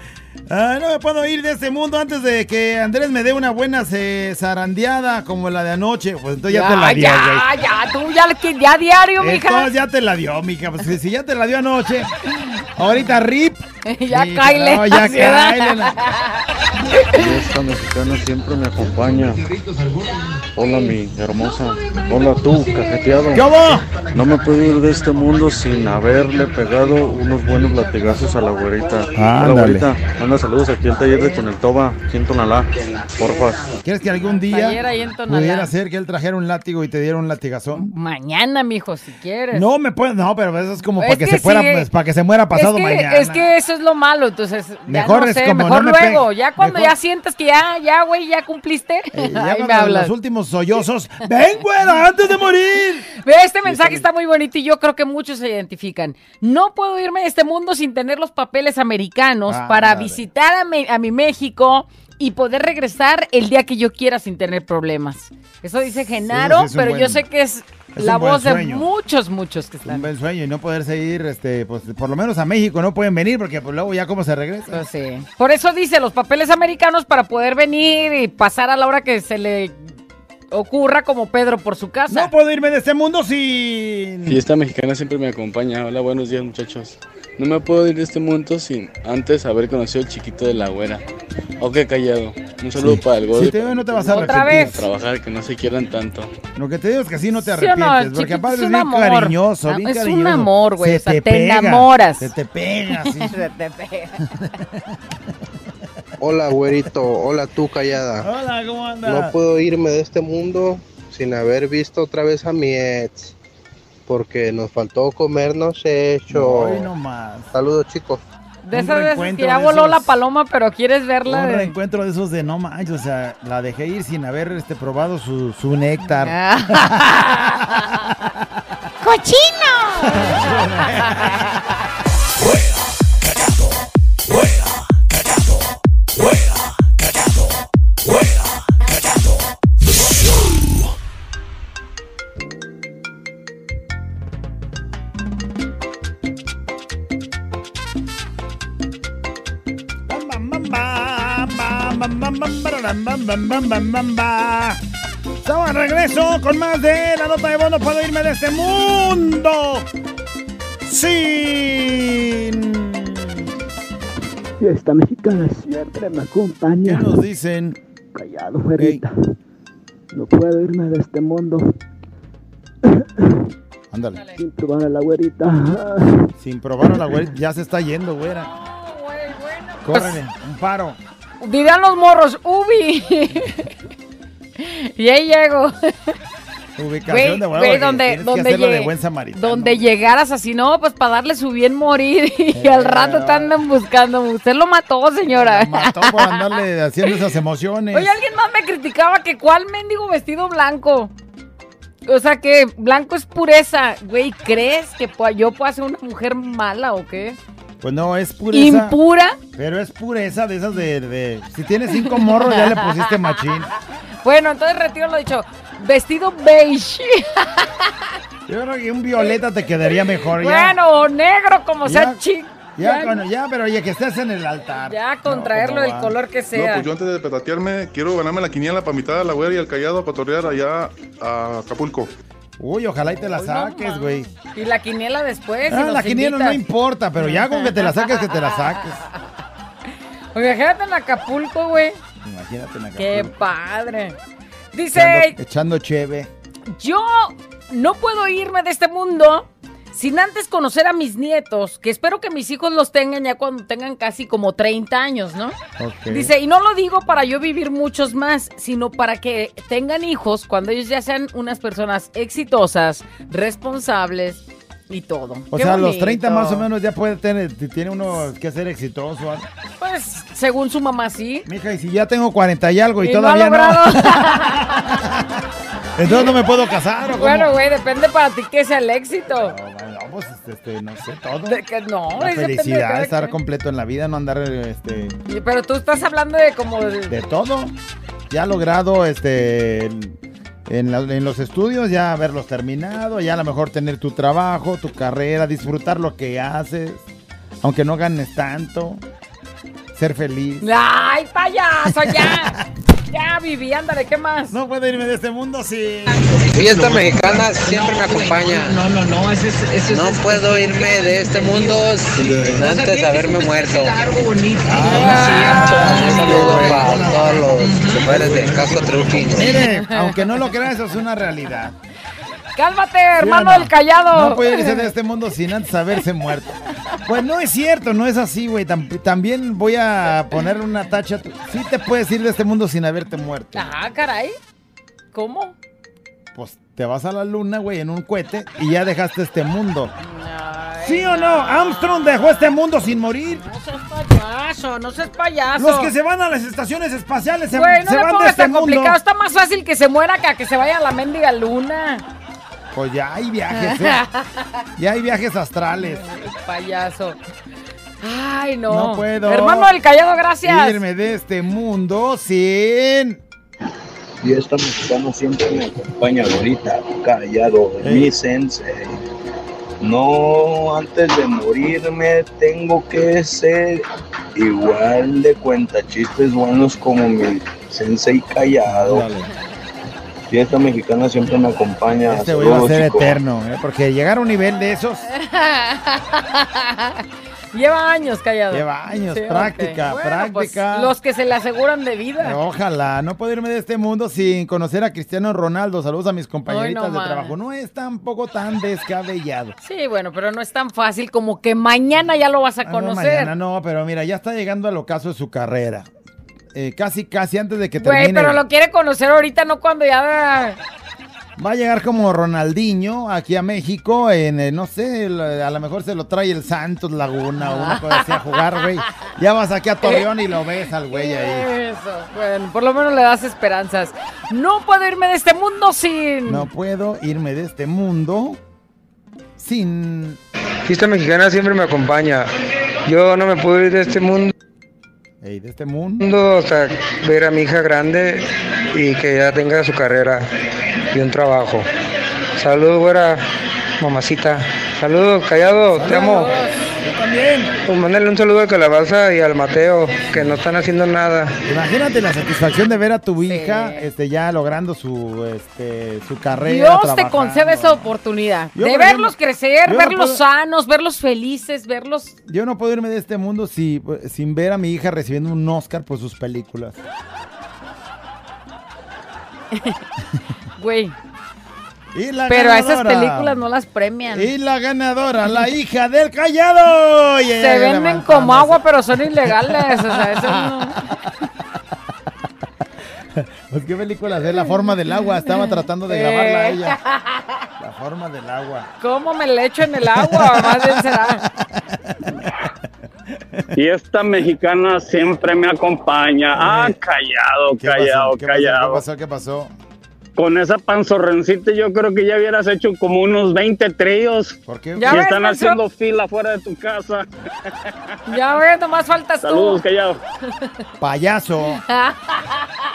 Ah, no me puedo ir de este mundo antes de que Andrés me dé una buena zarandeada como la de anoche. Pues entonces ya, te la dio, ya, güey. ya, tú ya, que- ya diario, mija. Entonces ya te la dio, mija. Pues si- si ya te la dio anoche, ahorita rip. ya Sí, cáile. no, ya ¿verdad? cáile. Fiesta mexicana siempre me acompaña. Hola mi hermosa. Hola tú, cajeteado. ¿Qué hubo? No me puedo ir de este mundo sin haberle pegado unos buenos latigazos a la güerita. Hola Ándale. güerita, saludos aquí al taller de Toneltoba, aquí en Tonalá. Porfa. ¿Quieres que algún día pudiera ser que él trajera un látigo y te diera un latigazón? Mañana, mijo, si quieres. No me puedo, no, pero eso es como Es para que, que se fuera, sí. pues, para que se muera pasado es que, mañana. Es que eso es lo malo, entonces. ya Mejor no es sé, como mejor no me luego. Ya cuando mejor- ya sientas que ya, ya, güey, ya cumpliste. Eh, ya ahí me cuando hablas. los últimos sollozos, ven güera, antes de morir. Ve, este mensaje está muy bonito y yo creo que muchos se identifican. No puedo irme de este mundo sin tener los papeles americanos Ah, para ándale. Visitar a mi, a mi México y poder regresar el día que yo quiera sin tener problemas. Eso dice Genaro, sí es un pero buen- yo sé que es, es la un voz de muchos, muchos que Un están. buen sueño y no poderse ir, este, pues, por lo menos a México no pueden venir porque pues, luego ya cómo se regresa. Pues sí. Por eso dice los papeles americanos para poder venir y pasar a la hora que se le ocurra como Pedro por su casa. No puedo irme de este mundo sin... Fiesta mexicana siempre me acompaña. Hola, buenos días muchachos. No me puedo ir de este mundo sin antes haber conocido al chiquito de la güera. Ok, callado. Un saludo Sí. para el gordo. Si te veo, no te vas a Otra arrepentir. vez. Trabajar, que no se quieran tanto. Lo que te digo es que así no te ¿Sí o no? arrepientes, El porque aparte es bien amor. cariñoso, Ah, bien es un amor, güey, Se o sea, te pega, enamoras. Se te pega, sí. Se te pega. Hola, güerito. Hola, tú, callada. Hola, ¿cómo andas? No puedo irme de este mundo sin haber visto otra vez a mi ex. Porque nos faltó comernos hecho. Hoy nomás. Saludos, chicos. De Un esas veces que ya voló esos- la paloma, pero quieres verla. Un de- reencuentro de esos de no manches, o sea, la dejé ir sin haber este, probado su, su néctar. bam, Estamos de regreso con más de la nota de voz. No puedo irme de este mundo sin. Fiesta mexicana siempre me acompaña. ¿Qué nos dicen? Callado, güerita. No puedo irme de este mundo Ándale. sin probar a la güerita. Sin probar a la güera. Ya se está yendo, güera. Córrele, un paro. Dirán los morros, Ubi. y ahí llego. Ubicación de que donde, donde, de buen llegaras así, no, pues para darle su bien morir y al rato te andan buscando. Usted lo mató, señora. Mató por andarle haciendo esas emociones. Oye, alguien más me criticaba que cuál mendigo vestido blanco. O sea que blanco es pureza. Güey, ¿crees que yo puedo ser una mujer mala o qué? Pues no, es pureza. ¿Impura? Pero es pureza de esas de, de- Si tienes cinco morros, ya le pusiste machín. Bueno, entonces retiro lo dicho. Vestido beige. Yo creo que un violeta te quedaría mejor ya. Bueno, o negro, como sea Ya- chic. Ya, Ya, bueno, ya, pero oye, que estés en el altar. ya contraerlo ¿cómo del color que No, sea. pues yo antes de petatearme, quiero ganarme la quiniela para mitad de la güera y el callado a patorrear allá a Acapulco. Uy, ojalá y te la saques, güey. Y la quiniela después. Ah, nos la quiniela no importa, pero ya con que te la saques, que te la saques. Oye, Imagínate en Acapulco, güey. Imagínate en Qué Acapulco. padre. Dice, Echando, echando cheve. yo no puedo irme de este mundo sin antes conocer a mis nietos, que espero que mis hijos los tengan ya cuando tengan casi como 30 años, ¿no? Dice, y no lo digo para yo vivir muchos más, sino para que tengan hijos cuando ellos ya sean unas personas exitosas, responsables y todo. O Qué sea, a los bonito. 30 más o menos ya puede tener, tiene uno que ser exitoso. ¿vale? Pues, según su mamá, sí. Mija, y si ya tengo 40 y algo y, Y todavía no. entonces no me puedo casar o? Bueno, güey, depende para ti que sea el éxito. No, pues, este, no sé, todo. De que no, La de felicidad, cada estar completo en la vida, no andar, este, Y- Pero tú estás hablando de como... de- de todo. Ya logrado, este, en, en la- en los estudios, ya haberlos terminado, ya a lo mejor tener tu trabajo, tu carrera, disfrutar lo que haces, aunque no ganes tanto, ser feliz. ¡Ay, payaso, ya! ya, Vivi, ándale, ¿qué más? No puedo irme de este mundo sin... Fiesta mexicana siempre me acompaña. No, no, no, ese es, ese No puedo irme de este mundo sin antes haberme muerto. Un saludo para todos los choferes del casco Trujillo. Mire, aunque no lo creas, eso es una realidad. Cálmate, ¿Sí o hermano no? del callado. No puede irse de este mundo sin antes haberse muerto. Pues no es cierto, no es así, güey. Tam- también voy a poner una tacha. Sí te puedes ir de este mundo sin haberte muerto. Ah, caray. ¿Cómo? Pues te vas a la luna, güey, en un cohete y ya dejaste este mundo. ¿Sí o no? Armstrong dejó este mundo sin morir. No seas payaso, no seas payaso. Los que se van a las estaciones espaciales se, Güey, no se van de este tan mundo. complicado. Está más fácil que se muera que a que se vaya a la mendiga luna. Pues ya hay viajes, ¿eh? Ya hay viajes astrales. Payaso. Ay, no. No puedo. Hermano del callado, gracias. Irme de este mundo sin. Y esta mexicana siempre me acompaña ahorita, callado, mi sensei. No, antes de morirme tengo que ser igual de cuenta chistes buenos como mi sensei callado. Y esta mexicana siempre me acompaña. Este güey va a ser eterno, ¿eh? porque llegar a un nivel de esos Lleva años callado. lleva años, Sí, práctica, Bueno, pues, práctica. los que se le aseguran de vida. Ojalá, no puedo irme de este mundo sin conocer a Cristiano Ronaldo. Saludos a mis compañeritas Ay, no de trabajo. No es tampoco tan descabellado. Sí, bueno, pero no es tan fácil como que mañana ya lo vas a Ah, no, conocer. mañana no, pero mira, ya está llegando al ocaso de su carrera. Eh, casi, casi antes de que Güey, termine. pero lo quiere conocer ahorita, no cuando ya... Va a llegar como Ronaldinho aquí a México, en, eh, no sé, el- a lo mejor se lo trae el Santos Laguna o una cosa así a jugar, güey. Ya vas aquí a Torreón y lo ves al güey ahí. Eso, bueno, por lo menos le das esperanzas. No puedo irme de este mundo sin... No puedo irme de este mundo sin... Fiesta mexicana siempre me acompaña. Yo no me puedo ir de este mundo. Ey, de este mundo. O sea, ver a mi hija grande y que ya tenga su carrera y un trabajo. Saludos, güera, mamacita. Saludos, callado, te amo. También. Pues mándale un saludo a Calabaza y al Mateo, que no están haciendo nada. Imagínate la satisfacción de ver a tu hija este, ya logrando su, este, su carrera. Dios te concede esa oportunidad Yo, de verlos ejemplo, crecer, no verlos puedo- sanos, verlos felices, verlos. Yo no puedo irme de este mundo si, sin ver a mi hija recibiendo un Oscar por sus películas. Güey. Y la Pero a esas películas no las premian. Y la ganadora, la hija del callado. Y Se venden como agua, pero son ilegales. O sea, eso no. Pues qué películas es La forma del agua. Estaba tratando de grabarla a ella. La forma del agua. ¿Cómo me le echo en el agua? Más bien será. Y esta mexicana siempre me acompaña. Ah, callado, ¿Qué pasó? callado, ¿Qué pasó? callado. ¿Qué pasó? ¿Qué pasó? Con esa panzorrencita yo creo que ya hubieras hecho como unos 20 tríos. ¿Por qué? Y Ya ves, están haciendo fila fuera de tu casa. Ya ves, nomás faltas Saludos, tú. callado. Payaso.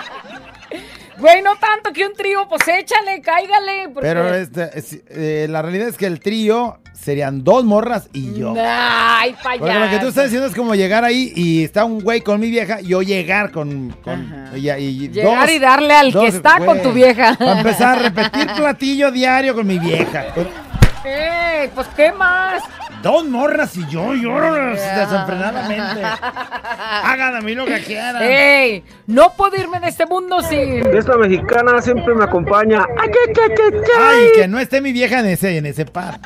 Güey, no tanto que un trío, pues échale, cáigale. porque- Pero este, es- eh, la realidad es que el trío serían dos morras y yo. Ay, Porque payaso. lo que tú estás diciendo es como llegar ahí y está un güey con mi vieja, yo llegar con. con y, y Llegar dos- y darle al dos, que está con tu vieja. Para empezar a repetir platillo diario con mi vieja. ¡Ey! Pues, ¿qué más? Dos morras y yo lloro desenfrenadamente. Hagan a mí lo que quieran. ¡Ey! No puedo irme de este mundo sin. Esta mexicana siempre me acompaña. Ay, ay, ay, ay, ay. Ay, que no esté mi vieja en ese, en ese par.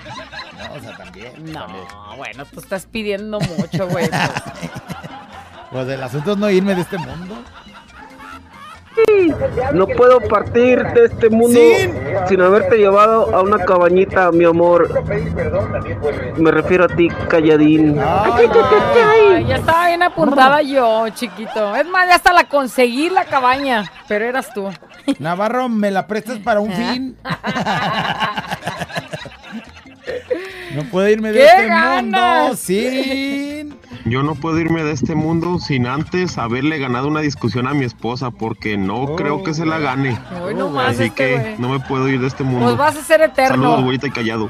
No, o sea, también. No, bueno, tú estás pidiendo mucho, güey. pues. Pues el asunto es no irme de este mundo. No puedo partir de este mundo sin haberte llevado a una cabañita, mi amor. Me refiero a ti, calladín. Ay, ya estaba bien apuntada yo, chiquito. Es más, ya hasta la conseguí la cabaña, pero eras tú. Navarro, ¿me la prestas para un fin? No puedo irme de ¡Qué este ganas! mundo sin... Yo no puedo irme de este mundo sin antes haberle ganado una discusión a mi esposa porque no creo que se la gane. Hoy nomás Así este, que no me puedo ir de este mundo. Pues vas a ser eterno. Saludos, güerita y callado.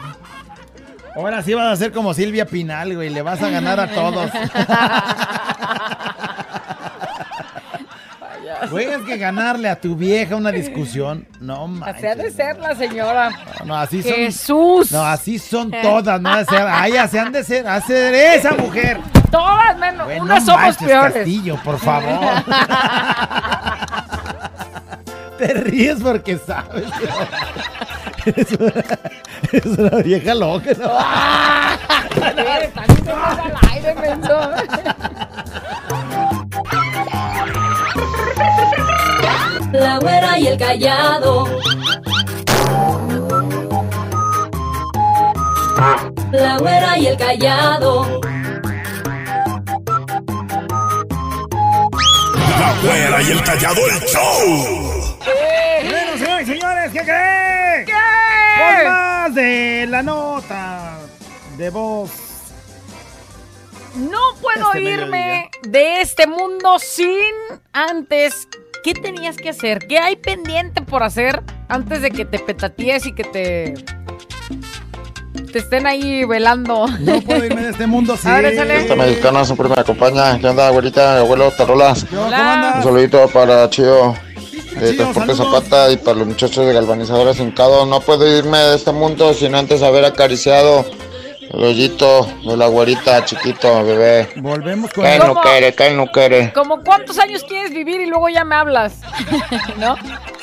Ahora sí vas a ser como Silvia Pinal, güey. Le vas a ganar a todos. Güey, es que ganarle a tu vieja una discusión. No, manches. Así ha de ser la señora. No, así son. Jesús. No, así son todas, no ha de ser. Ay, así han de ser. Hacer esa mujer. Todas menos. Güey, unas no somos manches, peores. Castillo, por favor. Te ríes porque sabes. Eres una, eres una vieja loca, ¿no? Están diciendo al aire, menso. La güera y el callado. La güera y el callado. La güera y el callado el show. Bueno, señores y señores, ¿qué creen? ¿Qué? Por más de la nota de voz. No puedo Este irme de este mundo sin antes. ¿Qué tenías que hacer? ¿Qué hay pendiente por hacer antes de que te petatíes y que te. te estén ahí velando? No puedo irme de este mundo sin. A ver. Esta mexicana siempre me acompaña. ¿Qué onda, abuelita, abuelo, tarolas? ¿Cómo andas? Un saludito para Chido de Chido, Transporte saludos. Zapata y para los muchachos de Galvanizadores Hincado. No puedo irme de este mundo sin antes haber acariciado el hoyito de la güerita chiquito, bebé. Volvemos con Que el... no quiere, que no quiere. ¿Como cuántos años quieres vivir y luego ya me hablas? ¿No?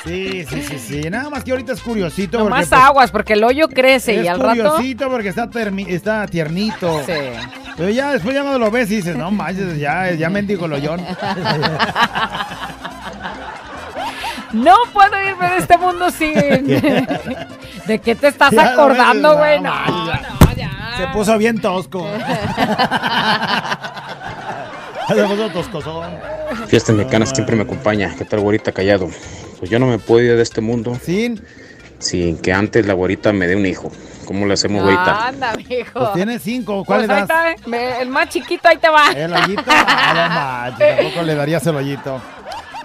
Sí, sí, sí, sí. Nada más que ahorita es curiosito. Nomás porque, pues, aguas, porque el hoyo crece es y al rato. curiosito porque está, termi- está tiernito. Sí. Pero ya después ya no lo ves y dices, no manches, ya, ya mendigo el hoyón. No puedo irme de este mundo sin. ¿De qué te estás no acordando, güey? no, No, no. Se puso bien tosco. Se puso toscosón. Fiesta mexicana siempre me acompaña. ¿Qué tal, güerita callado? Pues yo no me puedo ir de este mundo sin sin que antes la güerita me dé un hijo. ¿Cómo le hacemos, güerita? Anda, mijo. Pues tiene cinco, ¿cuál Pues le ahí das? está, eh. El más chiquito, ahí te va. ¿El hoyito? Ah, no manches, tampoco le darías el hoyito.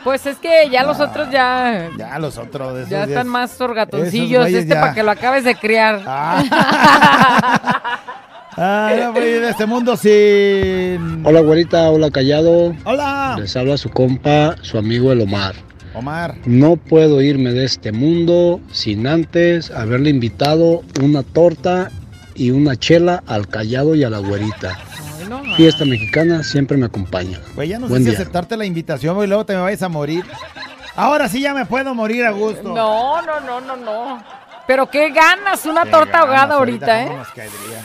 Pues es que ya los otros ya. Ya los otros esos Ya días. están más Esos orgatoncillos. güeyes Este ya. para que lo acabes de criar. Ah, no voy de este mundo sin. Hola, güerita, hola, callado. Hola. Les habla su compa, su amigo el Omar. Omar. No puedo irme de este mundo sin antes haberle invitado una torta y una chela al callado y a la güerita. Fiesta mexicana siempre me acompaña. Pues ya no Buen sé si aceptarte la invitación y luego te me vayas a morir. Ahora sí ya me puedo morir a gusto. No, no, no, no, no. Pero qué ganas, una Qué torta ganas, ahogada ahorita, ¿cómo ¿eh? nos caería?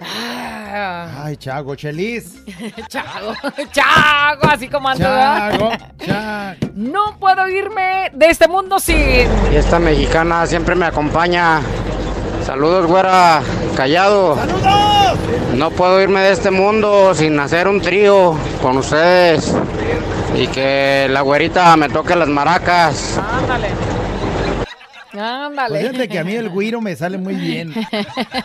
Ah, Ay, Chago, Chelis. Chago, Chago, así como. ¿verdad? Chago, Chago. No puedo irme de este mundo sin. Fiesta mexicana siempre me acompaña. Saludos, güera, callado. ¡Saludos! No puedo irme de este mundo sin hacer un trío con ustedes. Y que la güerita me toque las maracas. Ándale. Pues Ándale. fíjate que a mí el güiro me sale muy bien.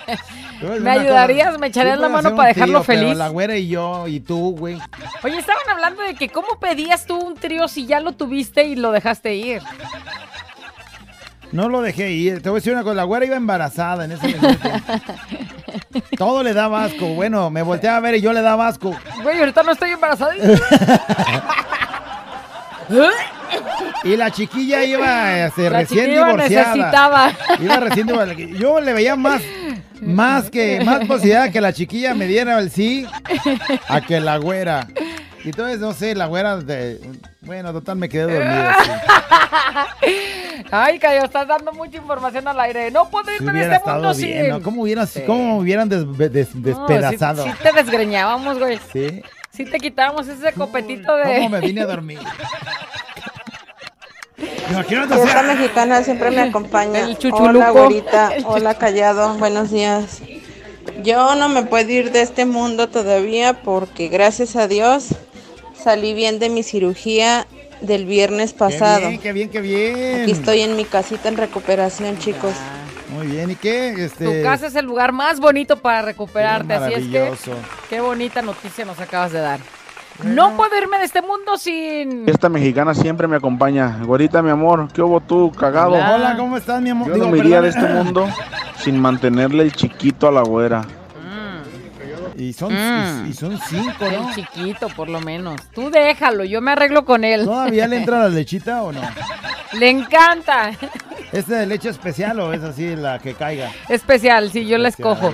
¿Me ayudarías? ¿Me echarías la mano para dejarlo feliz? la güera y yo y tú, güey. Oye, estaban hablando de que cómo pedías tú un trío si ya lo tuviste y lo dejaste ir. No lo dejé ir. Te voy a decir una cosa, la güera iba embarazada en ese momento. Todo le daba asco. Bueno, me volteaba a ver y yo le daba asco. Güey, ahorita no estoy embarazada. Y la chiquilla iba este, La recién chiquilla divorciada. necesitaba. Iba recién divorciada. Yo le veía más, más que, más posibilidad que la chiquilla me diera el sí a que la güera. Y entonces, no sé, la güera de... Bueno, total, me quedé dormido. sí. Ay, Cayo, estás dando mucha información al aire. No puedo Si irme de hubiera este mundo bien, sin. ¿no? ¿Cómo hubieran, Sí. cómo me hubieran des- des- No, despedazado? Sí, sí te desgreñábamos, güey. Sí. Sí te quitábamos ese copetito de. ¿Cómo me vine a dormir? Sea, mexicana siempre me acompaña. El. Hola, güerita. Hola, callado. Buenos días. Yo no me puedo ir de este mundo todavía porque gracias a Dios salí bien de mi cirugía del viernes pasado. Qué bien, qué bien, qué bien. Aquí estoy en mi casita en recuperación, chicos. Muy bien, ¿y qué? Este... Tu casa es el lugar más bonito para recuperarte, así es que maravilloso. qué bonita noticia nos acabas de dar. No puedo irme de este mundo sin. Fiesta mexicana siempre me acompaña. Güerita, mi amor, ¿qué hubo tú, cagado? Hola, ¿cómo estás, mi amor? Yo Digo, no me iría de este mundo sin mantenerle el chiquito a la güera. Y son, Mm. y, y son cinco, ¿no? El chiquito, por lo menos. Tú déjalo, yo me arreglo con él. ¿Todavía le entra la lechita o no? Le encanta. ¿Es de leche especial o es así la que caiga? Especial, sí, yo la escojo.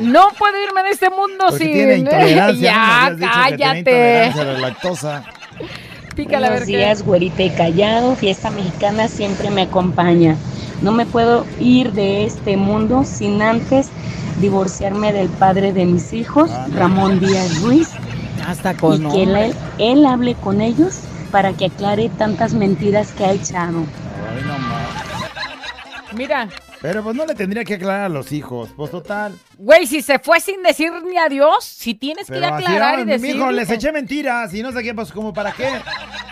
No puedo irme de este mundo Porque sin. tiene intolerancia. ¿no? ya, tiene cállate. intolerancia a la lactosa. Pícale a ver Buenos días, güerita y callado. Fiesta mexicana siempre me acompaña. No me puedo ir de este mundo sin antes divorciarme del padre de mis hijos, Ramón Díaz Ruiz, Hasta y con que él, él hable con ellos para que aclare tantas mentiras que ha echado. Ay, no. Mira, Pero pues no le tendría que aclarar a los hijos. Pues total. güey, si se fue sin decir ni adiós, si tienes que así, aclarar y "Ay, decir. mijo, les eché mentiras y no sé qué, pues como para qué.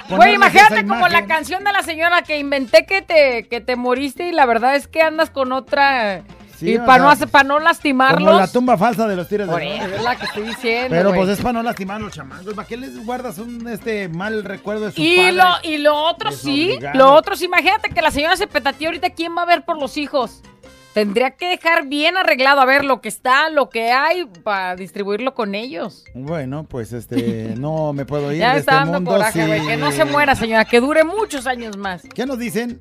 Güey, imagínate como la canción de la señora que inventé que te, que te moriste y la verdad es que andas con otra. Sí, y para no, hacer- pa' no lastimarlos. Como la tumba falsa de los tiros de es la que estoy diciendo. Pero pues es para no lastimar a los chamacos. ¿Para qué les guardas un este mal recuerdo de su Y padre? lo, y lo otro sí, lo otro sí, imagínate que la señora se petateó ahorita, ¿quién va a ver por los hijos? Tendría que dejar bien arreglado, a ver lo que está, lo que hay, para distribuirlo con ellos. Bueno, pues este, no me puedo ir ya de este está dando mundo coraje, güey, que no se muera, señora, que dure muchos años más. ¿Qué nos dicen?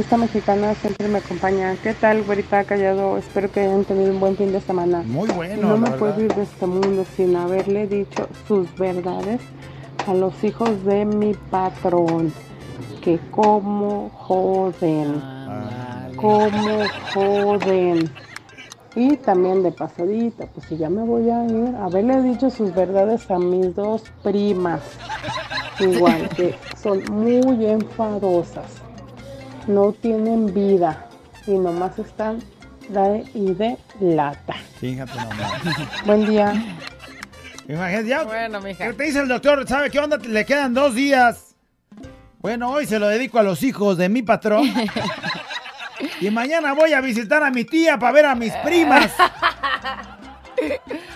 Fiesta mexicana siempre me acompaña. ¿Qué tal, güerita callado? Espero que hayan tenido un buen fin de semana. Muy bueno, No me puedo ir de este mundo sin haberle dicho sus verdades a los hijos de mi patrón. Que como joden. Como joden. Y también de pasadita, pues si ya me voy a ir, haberle dicho sus verdades a mis dos primas. Igual que son muy enfadosas. No tienen vida y nomás están de y de lata. Fíjate nomás. Buen día. Imagínate, ya. Bueno, mija. ¿Qué te dice el doctor? ¿Sabe qué onda? Le quedan dos días. Bueno, hoy se lo dedico a los hijos de mi patrón. y mañana voy a visitar a mi tía para ver a mis primas.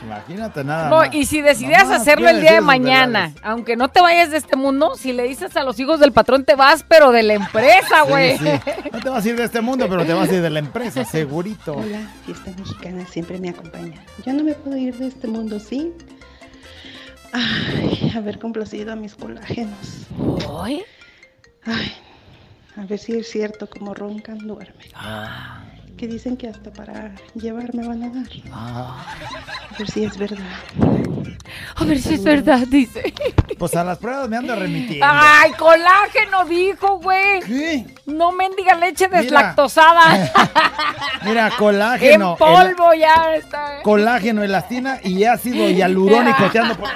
Imagínate nada No, más. y si decidieras Nomás hacerlo el día de mañana, verdades. aunque no te vayas de este mundo, si le dices a los hijos del patrón te vas, pero de la empresa, güey. Sí, sí. No te vas a ir de este mundo, pero te vas a ir de la empresa, segurito. Hola, fiesta mexicana siempre me acompaña. Yo no me puedo ir de este mundo sin ay, haber complacido a mis colágenos. ¿Ay? Ay, a ver si es cierto como roncan, duermen. Que dicen que hasta para llevarme van a dar. A ver si es verdad. A ver si es verdad, dice. Pues a las pruebas me ando remitiendo. Ay, colágeno dijo, güey. No mendiga leche deslactosada. Mira, colágeno. en polvo ya está. el- colágeno, elastina y ácido hialurónico te ando por-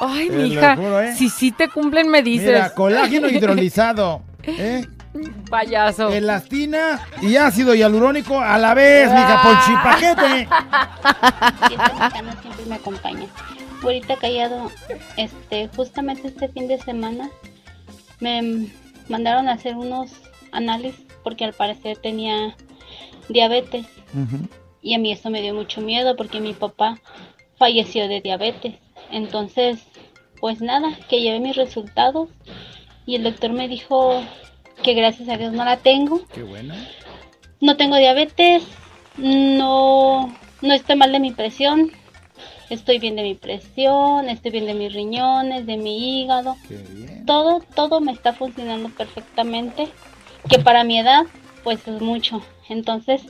Ay, mija, ¿eh? si sí te cumplen me dices. Mira, colágeno hidrolizado. ¿eh? Payaso. Elastina y ácido hialurónico a la vez, mija, ponchipaquete. Mexicana siempre me acompaña. Ahorita callado, este, justamente este fin de semana me mandaron a hacer unos análisis porque al parecer tenía diabetes y a mí eso me dio mucho miedo porque mi papá falleció de diabetes. Entonces, pues nada, que llevé mis resultados y el doctor me dijo que gracias a Dios no la tengo. Qué bueno. No tengo diabetes, no, no estoy mal de mi presión, estoy bien de mi presión, estoy bien de mis riñones, de mi hígado. Todo, todo me está funcionando perfectamente, que para mi edad, pues es mucho. Entonces,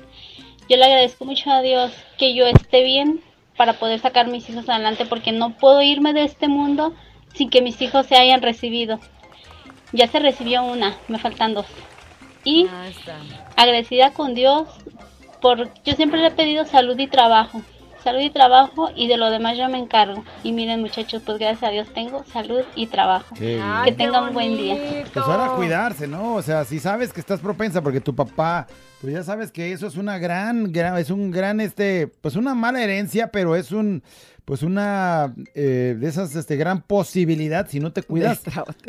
yo le agradezco mucho a Dios que yo esté bien para poder sacar mis hijos adelante, porque no puedo irme de este mundo sin que mis hijos se hayan recibido. Ya se recibió una, me faltan dos. Y agradecida con Dios por yo siempre le he pedido salud y trabajo salud y trabajo y de lo demás yo me encargo. Y miren muchachos pues gracias a Dios tengo salud y trabajo. Que tengan un buen día. Pues ahora cuidarse, ¿no? O sea, si sabes que estás propensa porque tu papá, pues ya sabes que eso es una gran, gran es un gran, este, pues una mala herencia, pero es un, pues una eh, de esas, este, gran posibilidad si no te cuidas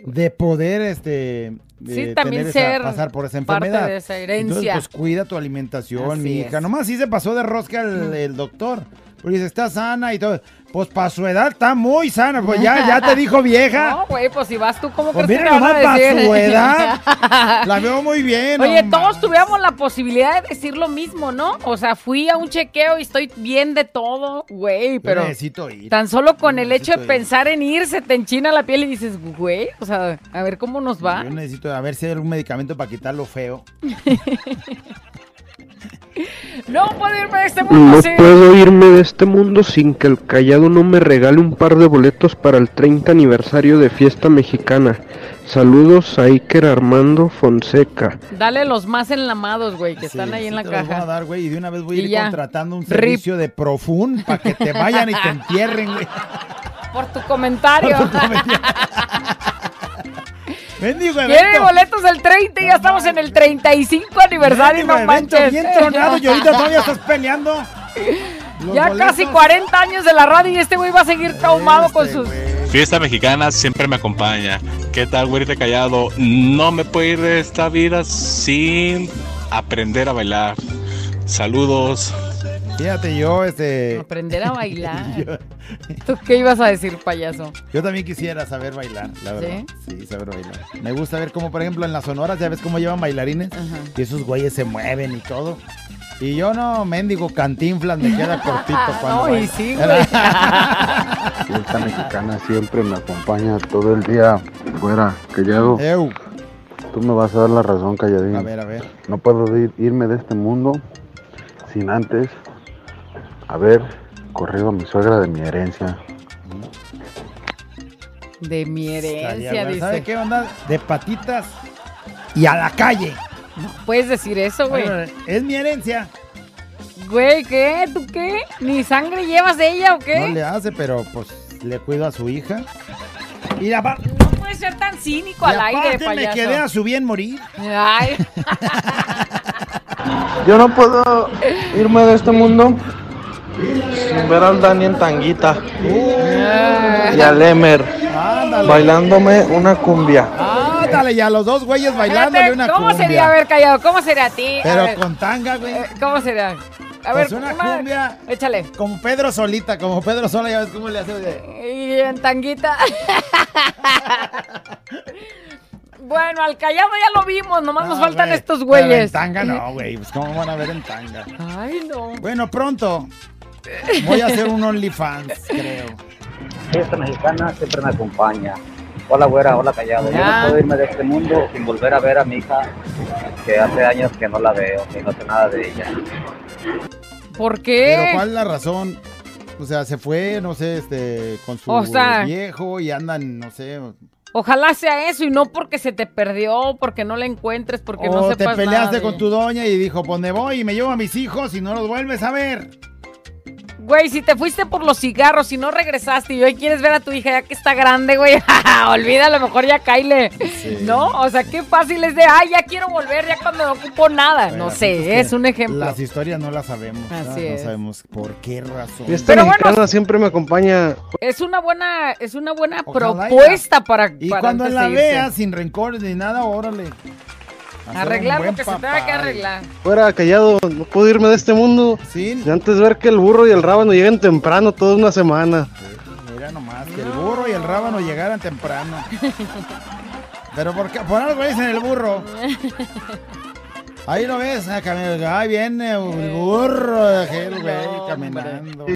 de poder, este, Sí, de también tener esa- pasar por esa parte enfermedad. de esa herencia. Entonces, pues cuida tu alimentación, mi hija. Nomás sí se pasó de rosca el, el doctor. Porque dice, está sana y todo. Pues para su edad está muy sana. Pues ya, ya te dijo vieja. No, güey, pues si vas tú, ¿cómo Pues crees que mira a nomás pa' decir? su edad. La veo muy bien. Oye, todos tuviéramos la posibilidad de decir lo mismo, ¿no? O sea, fui a un chequeo y estoy bien de todo, güey, pero necesito ir. tan solo con el hecho de ir. pensar en irse te enchina la piel y dices, güey, o sea, a ver cómo nos va. Yo necesito a ver si hay algún medicamento para quitar lo feo. No puedo irme de este mundo, No sí. puedo irme de este mundo sin que el callado no me regale un par de boletos para el 30 aniversario de Fiesta Mexicana. Saludos a Iker Armando Fonseca. Dale los más enlamados, güey, que están ahí en la Te los voy a caja. dar, güey, y de una vez voy a ir ya. contratando un Rip. servicio de Profun para que te vayan y te entierren, güey. Por tu comentario. Bendigo evento. boletos el 30 y ya estamos en el 35 aniversario, Bendigo no evento manches. bien tronado y ahorita todavía estás peleando. Los Ya boletos. casi 40 años de la radio y este güey va a seguir traumado Este, con sus... Fiesta mexicana siempre me acompaña. ¿Qué tal, güerita callado? No me puedo ir de esta vida sin aprender a bailar. Saludos. Fíjate, yo, este. Aprender a bailar. yo, ¿Tú qué ibas a decir, payaso? yo también quisiera saber bailar, la verdad. ¿Sí? saber bailar. Me gusta ver cómo, por ejemplo, en las sonoras, ya ves cómo llevan bailarines. Y esos güeyes se mueven y todo. Y yo no, mendigo cantinflas, me queda cortito cuando. No, y sí, güey. Fiesta mexicana siempre me acompaña todo el día. Fuera, callado. Tú me vas a dar la razón, calladín. A ver, a ver. No puedo ir- irme de este mundo sin antes haber corrido a mi suegra de mi herencia. De mi herencia, dice. ¿Sabe qué onda? De patitas y a la calle. No puedes decir eso, güey. Bueno, es mi herencia. Güey, ¿qué? ¿Tú qué? ¿Ni sangre llevas de ella o qué? No le hace, pero pues le cuido a su hija. Y aparte, No puedes ser tan cínico y al aire, aparte me payaso. quedé a su bien morir. Ay, Yo no puedo irme de este mundo sin ver al Dani en tanguita y al Emer Ándale. bailándome una cumbia. Ándale, ya los dos güeyes bailándole una ¿Cómo cumbia. sería haber callado? ¿Cómo sería a ti? A Pero ver, con tanga, güey. eh, ¿Cómo sería? A ver, Pues una una- cumbia. Échale. Como Pedro Solita, como Pedro Sola, ya ves cómo le hace. Y en tanguita. bueno, al callado ya lo vimos, nomás nos No, faltan estos pero En güeyes. tanga no, güey. Pues cómo van a ver en tanga. Ay, no. Bueno, pronto. Voy a hacer un OnlyFans, creo. Fiesta mexicana siempre me acompaña. Hola, güera, hola, callado. Yo no puedo irme de este mundo sin volver a ver a mi hija, que hace años que no la veo, ni no sé nada de ella. ¿Por qué? Pero ¿cuál es la razón? O sea, se fue, no sé, este, con su O sea- viejo y andan, no sé. Ojalá sea eso y no porque se te perdió, porque no la encuentres, porque o no te sepas peleaste nada de- con tu doña y dijo, pues me voy y me llevo a mis hijos y no los vuelves a ver. Güey, si te fuiste por los cigarros y no regresaste y hoy quieres ver a tu hija ya que está grande, güey, olvídalo, mejor ya caile. ¿No? O sea, qué fácil es de, ay, ya quiero volver ya cuando no ocupo nada. no sé, es un ejemplo. Las historias no las sabemos. Así no es. sabemos por qué razón. Fiesta Pero bueno. siempre me acompaña. Es una buena, es una buena Ojalá propuesta para, Y para cuando la veas sin rencores ni nada, órale. Arreglar lo que se tenga que arreglar. Fuera callado, no puedo irme de este mundo sin antes ver que el burro y el rábano lleguen temprano toda una semana. Mira nomás, que el burro y el rábano llegaran temprano. Pero por, qué? por algo dicen el burro. Ahí lo ves, ah, ahí viene el burro, aquel güey caminando.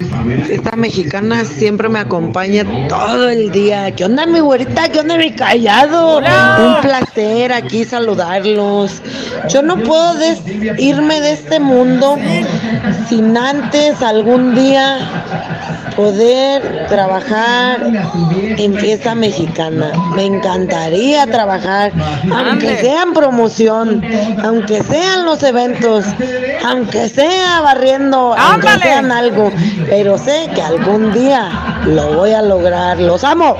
Esta mexicana siempre me acompaña todo el día. ¿Qué onda, mi güerita? ¿Qué onda, mi callado? Un placer aquí saludarlos. Yo no puedo des- irme de este mundo sin antes algún día poder trabajar en fiesta mexicana. Me encantaría trabajar, aunque sea en promoción, aunque sean los eventos, aunque sea barriendo, aunque ¡Ándale! sean algo, pero sé que algún día lo voy a lograr. Los amo.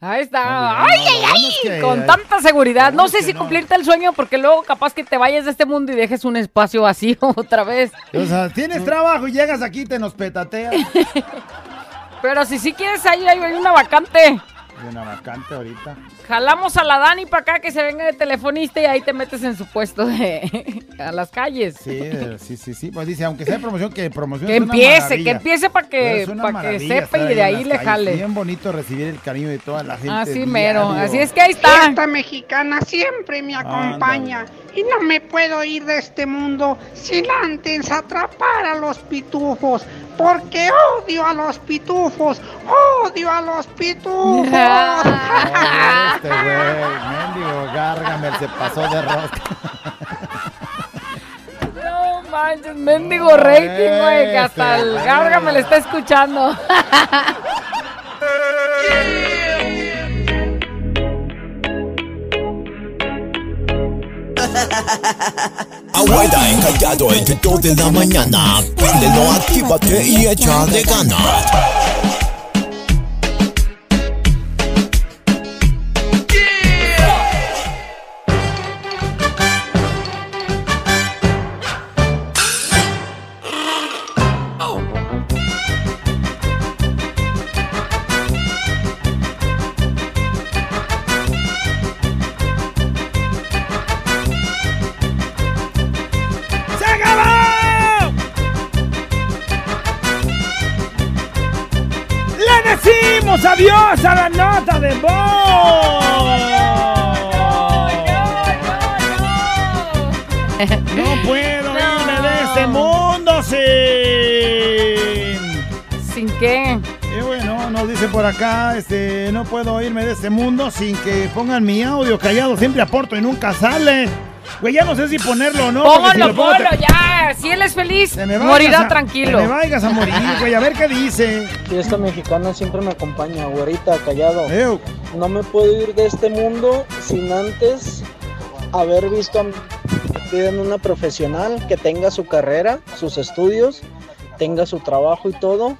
Ahí está. ¡Ay, ay, ay! que- Con tanta seguridad. No sé si cumplirte el sueño porque luego capaz que te vayas de este mundo y dejes un espacio vacío otra vez. O sea, tienes trabajo y llegas aquí y te nos petateas. Pero si sí quieres ahí, ahí hay una vacante. Hay una vacante ahorita. Jalamos a la Dani para acá que se venga de telefonista y ahí te metes en su puesto de a las calles. Sí, eh, sí, sí, sí. Pues dice, aunque sea promoción, que promoción Que es una empiece, que empiece para que, Es una pa' que sepa y de ahí le calles. jale. Bien bonito recibir el cariño de toda la gente. Así mero, así es que ahí está. Esta mexicana siempre me acompaña y no me puedo ir de este mundo sin antes atrapar a los pitufos, porque odio a los pitufos, odio a los pitufos. Este güey, mendigo Gargamel se pasó de rosca. No manches, mendigo rating, güey, que hasta el Garga me le está escuchando. Abuela encallado entre 2 de la mañana. Préndelo, actívate y echa de ganas. Por acá, este, no puedo irme de este mundo sin que pongan mi audio callado, siempre aporto y nunca sale. Güey, ya no sé si ponerlo o no. si Póngalo, lo pongo te- ponlo ya. Si él es feliz, morirá a- tranquilo. Te me vayas a morir, güey, a ver qué dice. Fiesta mexicana siempre me acompaña, güerita, callado. No me puedo ir de este mundo sin antes haber visto a una profesional que tenga su carrera, sus estudios, tenga su trabajo y todo.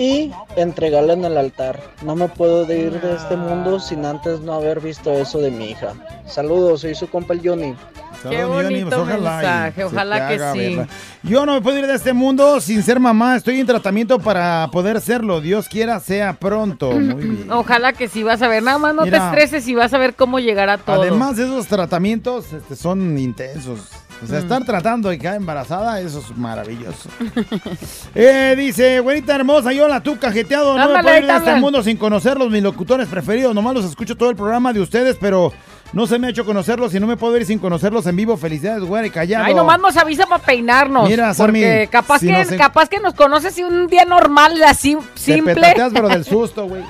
Y entregarla en el altar. No me puedo de ir de este mundo sin antes no haber visto eso de mi hija. Saludos, soy su compa el Johnny. Qué Saludos, Johnny, bonito pues, ojalá mensaje, ojalá que haga, sí. ¿verdad? Yo no me puedo ir de este mundo sin ser mamá. Estoy en tratamiento para poder serlo. Dios quiera sea pronto. Muy bien. Ojalá que sí vas a ver. Nada más no Mira. te estreses y vas a ver cómo llegará todo. Además, esos tratamientos este, son intensos. O sea, estar tratando de quedar embarazada, eso es maravilloso. eh, dice, güerita hermosa, yo la tuca jeteado, no me puedo ir de este mundo sin conocerlos, mis locutores preferidos. Nomás los escucho todo el programa de ustedes, pero no se me ha hecho conocerlos y no me puedo ir sin conocerlos en vivo. Felicidades, güera y callado. Ay, nomás nos avisa para peinarnos. Mira, Sammy, porque capaz, si que, nos capaz que nos conoces y un día normal, así, Te simple, petateas, pero del susto, güey.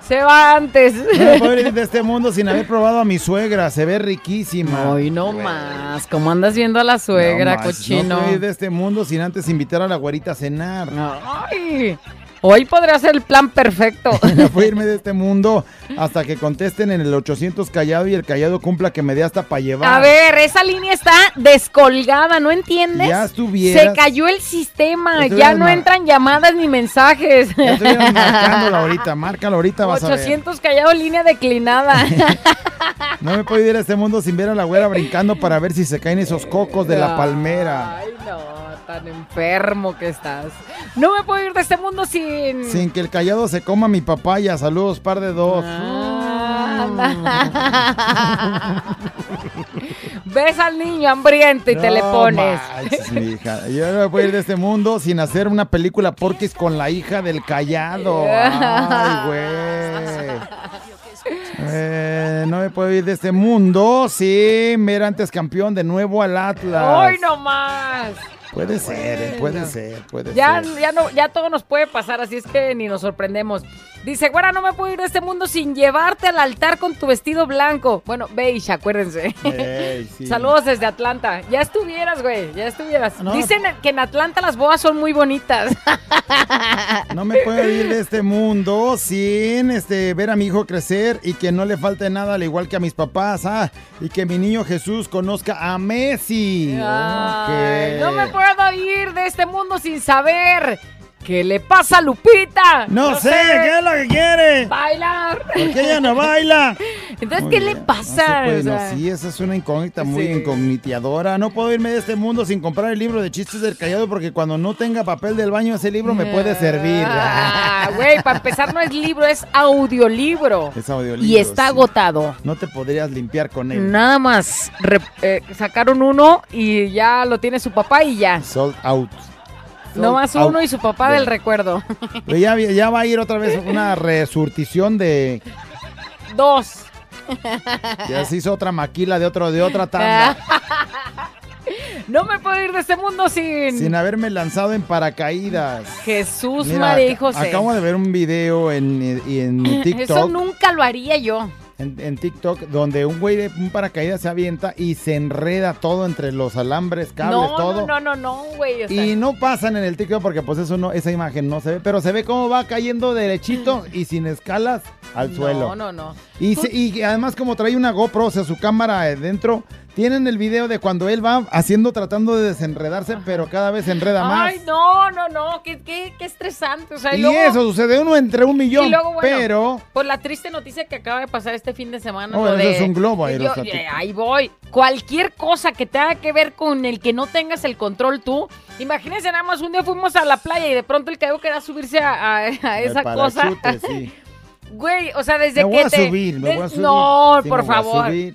Se va antes. No me puedo ir de este mundo sin haber probado a mi suegra. Se ve riquísima. Ay, no más. ¿Cómo andas viendo a la suegra, No más, cochino? No puedo ir de este mundo sin antes invitar a la güerita a cenar. Ay, hoy podría ser el plan perfecto. No puedo irme de este mundo hasta que contesten en el 800 callado y el callado cumpla que me dé hasta para llevar. A ver, esa línea está descolgada, ¿no entiendes? Ya estuvieras- Se cayó el sistema, ya no entran llamadas ni mensajes. Ya estuvieras marcándola ahorita, márcalo ahorita, vas a ver. 800 callado, línea declinada. No me puedo ir a este mundo sin ver a la güera brincando para ver si se caen esos cocos de la palmera. Ay, no, tan enfermo que estás. No me puedo ir de este mundo sin... Sin que el callado se coma mi papaya. Saludos, par de dos. Ves al niño hambriento y te le pones. manches, mi hija. Yo no me puedo ir de este mundo sin hacer una película porquis con la hija del callado. Ay, güey. Eh, no me puedo ir de este mundo sin ver antes campeón de nuevo al Atlas. ¡Ay, no más! Puede ser, eh, puede ser, puede Ya, ser. ya, no, ya todo nos puede pasar, así es que ni nos sorprendemos. Dice, güera, no me puedo ir de este mundo sin llevarte al altar con tu vestido blanco. Bueno, beige, acuérdense. Sí. Saludos desde Atlanta. Ya estuvieras, güey, ya estuvieras. No. Dicen que en Atlanta las bodas son muy bonitas. No me puedo ir de este mundo sin este, ver a mi hijo crecer y que no le falte nada, al igual que a mis papás. Ah, y que mi niño Jesús conozca a Messi. Ay, no me puedo ir de este mundo sin saber qué le pasa a Lupita. No sé, ¿qué es lo que quiere? Bailar. ¿Por qué ella no baila? Entonces, Muy ¿qué bien, le pasa? No sí, esa es una incógnita muy Sí. incognitiadora. No puedo irme de este mundo sin comprar el libro de chistes del callado porque cuando no tenga papel del baño ese libro me puede servir. Ah, güey, para empezar no es libro, es audiolibro. Es audiolibro. Y está sí. agotado. No te podrías limpiar con él. Nada más re- eh, sacaron uno y ya lo tiene su papá y ya. Sold out. No más uno y su papá del recuerdo. Ya, ya va a ir otra vez una resurtición de. Dos. Ya se hizo otra maquila de otro de otra tanda. No me puedo ir de este mundo sin, sin haberme lanzado en paracaídas. Jesús, Mira, María y José. Acabo de ver un video en, y en Eso TikTok. nunca lo haría yo. En, en TikTok, donde un güey de un paracaídas se avienta y se enreda todo entre los alambres, cables, no, todo. no, no, no, no, güey. o sea, Y no pasan en el TikTok porque pues eso no, esa imagen no se ve, pero se ve cómo va cayendo derechito y sin escalas al suelo. No, no, no. Y, se- y además como trae una GoPro, o sea, su cámara dentro, tienen el video de cuando él va haciendo, tratando de desenredarse, pero cada vez se enreda más. Ay, no, no, no, qué, qué, qué estresante. O sea, y luego- eso sucede uno entre un millón, y luego, bueno, pero... Por la triste noticia que acaba de pasar este fin de semana. Oh, lo eso de- es un globo yo- eh, ahí voy. Cualquier cosa que tenga que ver con el que no tengas el control tú. Imagínense nada más, un día fuimos a la playa y de pronto el que quería subirse a, a- a esa cosa. sí. Güey, o sea, desde Me que voy a te... subir, me voy a subir. No, Sí, por me voy a favor. subir.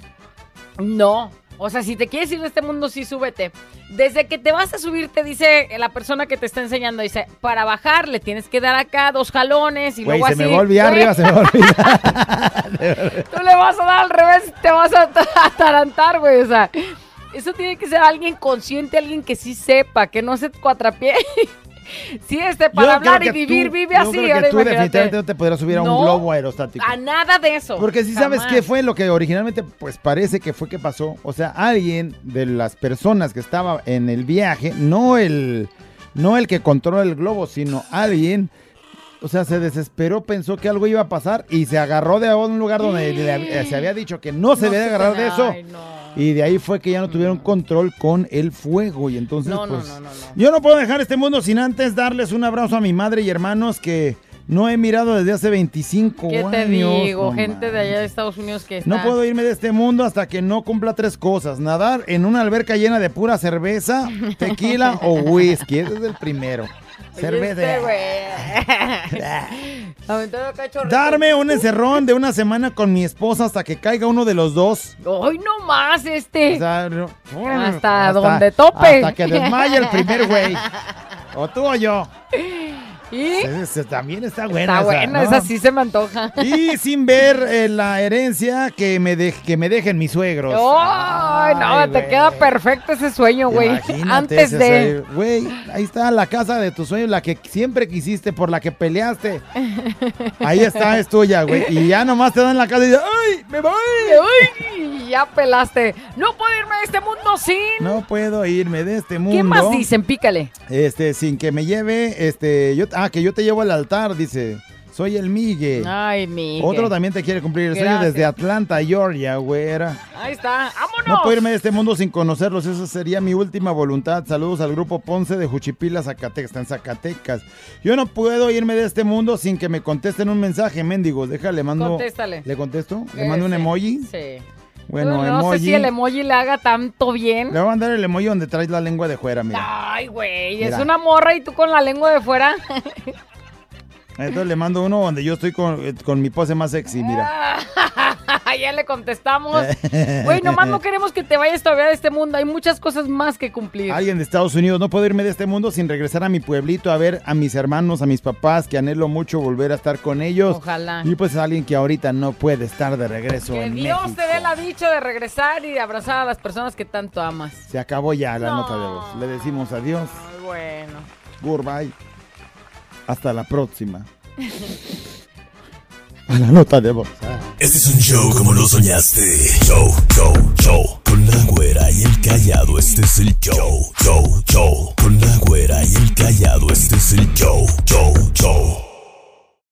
No. O sea, si te quieres ir de este mundo, sí súbete. Desde que te vas a subir, te dice la persona que te está enseñando, dice, para bajar le tienes que dar acá dos jalones y Güey, luego se así. me va a olvidar Güey, arriba, se me va a olvidar. Tú le vas a dar al revés, te vas a atarantar, güey. O sea, eso tiene que ser alguien consciente, alguien que sí sepa, que no se cuatrapie. Sí, este, para Yo hablar y vivir, tú- vive yo así. creo que ahora tú imagínate. definitivamente no te podrías subir a un No, globo aerostático. A nada de eso. Porque si sabes qué fue lo que originalmente pues parece que fue que pasó. O sea, alguien de las personas que estaba en el viaje, no el, no el que controla el globo, sino alguien, o sea, se desesperó, pensó que algo iba a pasar y se agarró de un lugar donde le- se había dicho que no se No agarrar de eso. ay, no. Y de ahí fue que ya no tuvieron control con el fuego. Y entonces, No, pues, no, no, no. yo no puedo dejar este mundo sin antes darles un abrazo a mi madre y hermanos que no he mirado desde hace 25 ¿Qué años. te digo? Gente de allá de Estados Unidos que está... no puedo irme de este mundo hasta que no cumpla tres cosas. Nadar en una alberca llena de pura cerveza, tequila o whisky. Ese es el primero. Cerveza. Darme un encerrón de una semana con mi esposa hasta que caiga uno de los dos. Hoy no más este. O sea, no- hasta, donde tope. Hasta que desmaye el primer güey. O tú o yo. ¿Y? También está buena. Está esa, buena, ¿no? esa sí se me antoja. Y sin ver eh, la herencia que me, de- que me dejen mis suegros. Ay, no, te queda perfecto ese sueño, güey. Antes de. Güey, ahí está la casa de tus sueños, la que siempre quisiste, por la que peleaste. Ahí está, es tuya, güey. Y ya nomás te dan la casa y dices, ¡ay, me voy! Ay, ya pelaste. No puedo irme de este mundo sin. No puedo irme de este mundo. ¿Qué más dicen? Pícale. Este, sin que me lleve, este, yo, ah, que yo te llevo al altar, dice. Soy el Migue. Ay, mi. Otro también te quiere cumplir el sueño desde Atlanta, Georgia, güera. Ahí está. ¡Vámonos! No puedo irme de este mundo sin conocerlos, esa sería mi última voluntad. Saludos al grupo Ponce de Juchipila, Zacatecas, está en Zacatecas. Yo no puedo irme de este mundo sin que me contesten un mensaje, mendigo. Déjale, mando. Contéstale. ¿Le contesto? ¿Le mando un emoji? Sí. Bueno, no emoji. sé si el emoji le haga tanto bien. Le voy a mandar el emoji donde traes la lengua de fuera, mira. Ay, güey, es una morra y tú con la lengua de fuera. Entonces le mando uno donde yo estoy con, eh, con mi pose más sexy, mira. ya le contestamos. Güey, nomás no queremos que te vayas todavía de este mundo. Hay muchas cosas más que cumplir. Alguien de Estados Unidos, no puedo irme de este mundo sin regresar a mi pueblito a ver a mis hermanos, a mis papás, que anhelo mucho volver a estar con ellos. Ojalá. Y pues alguien que ahorita no puede estar de regreso Que en Dios México. te dé la dicha de regresar y de abrazar a las personas que tanto amas. Se acabó ya la nota de voz. Le decimos adiós. Ay, bueno. Goodbye. Hasta la próxima. A la nota de voz. ¿eh? Este es un show como lo soñaste. Show, show, show. Con la güera y el callado, este es el show. Show, show. Con la güera y el callado, este es el show. Show, show.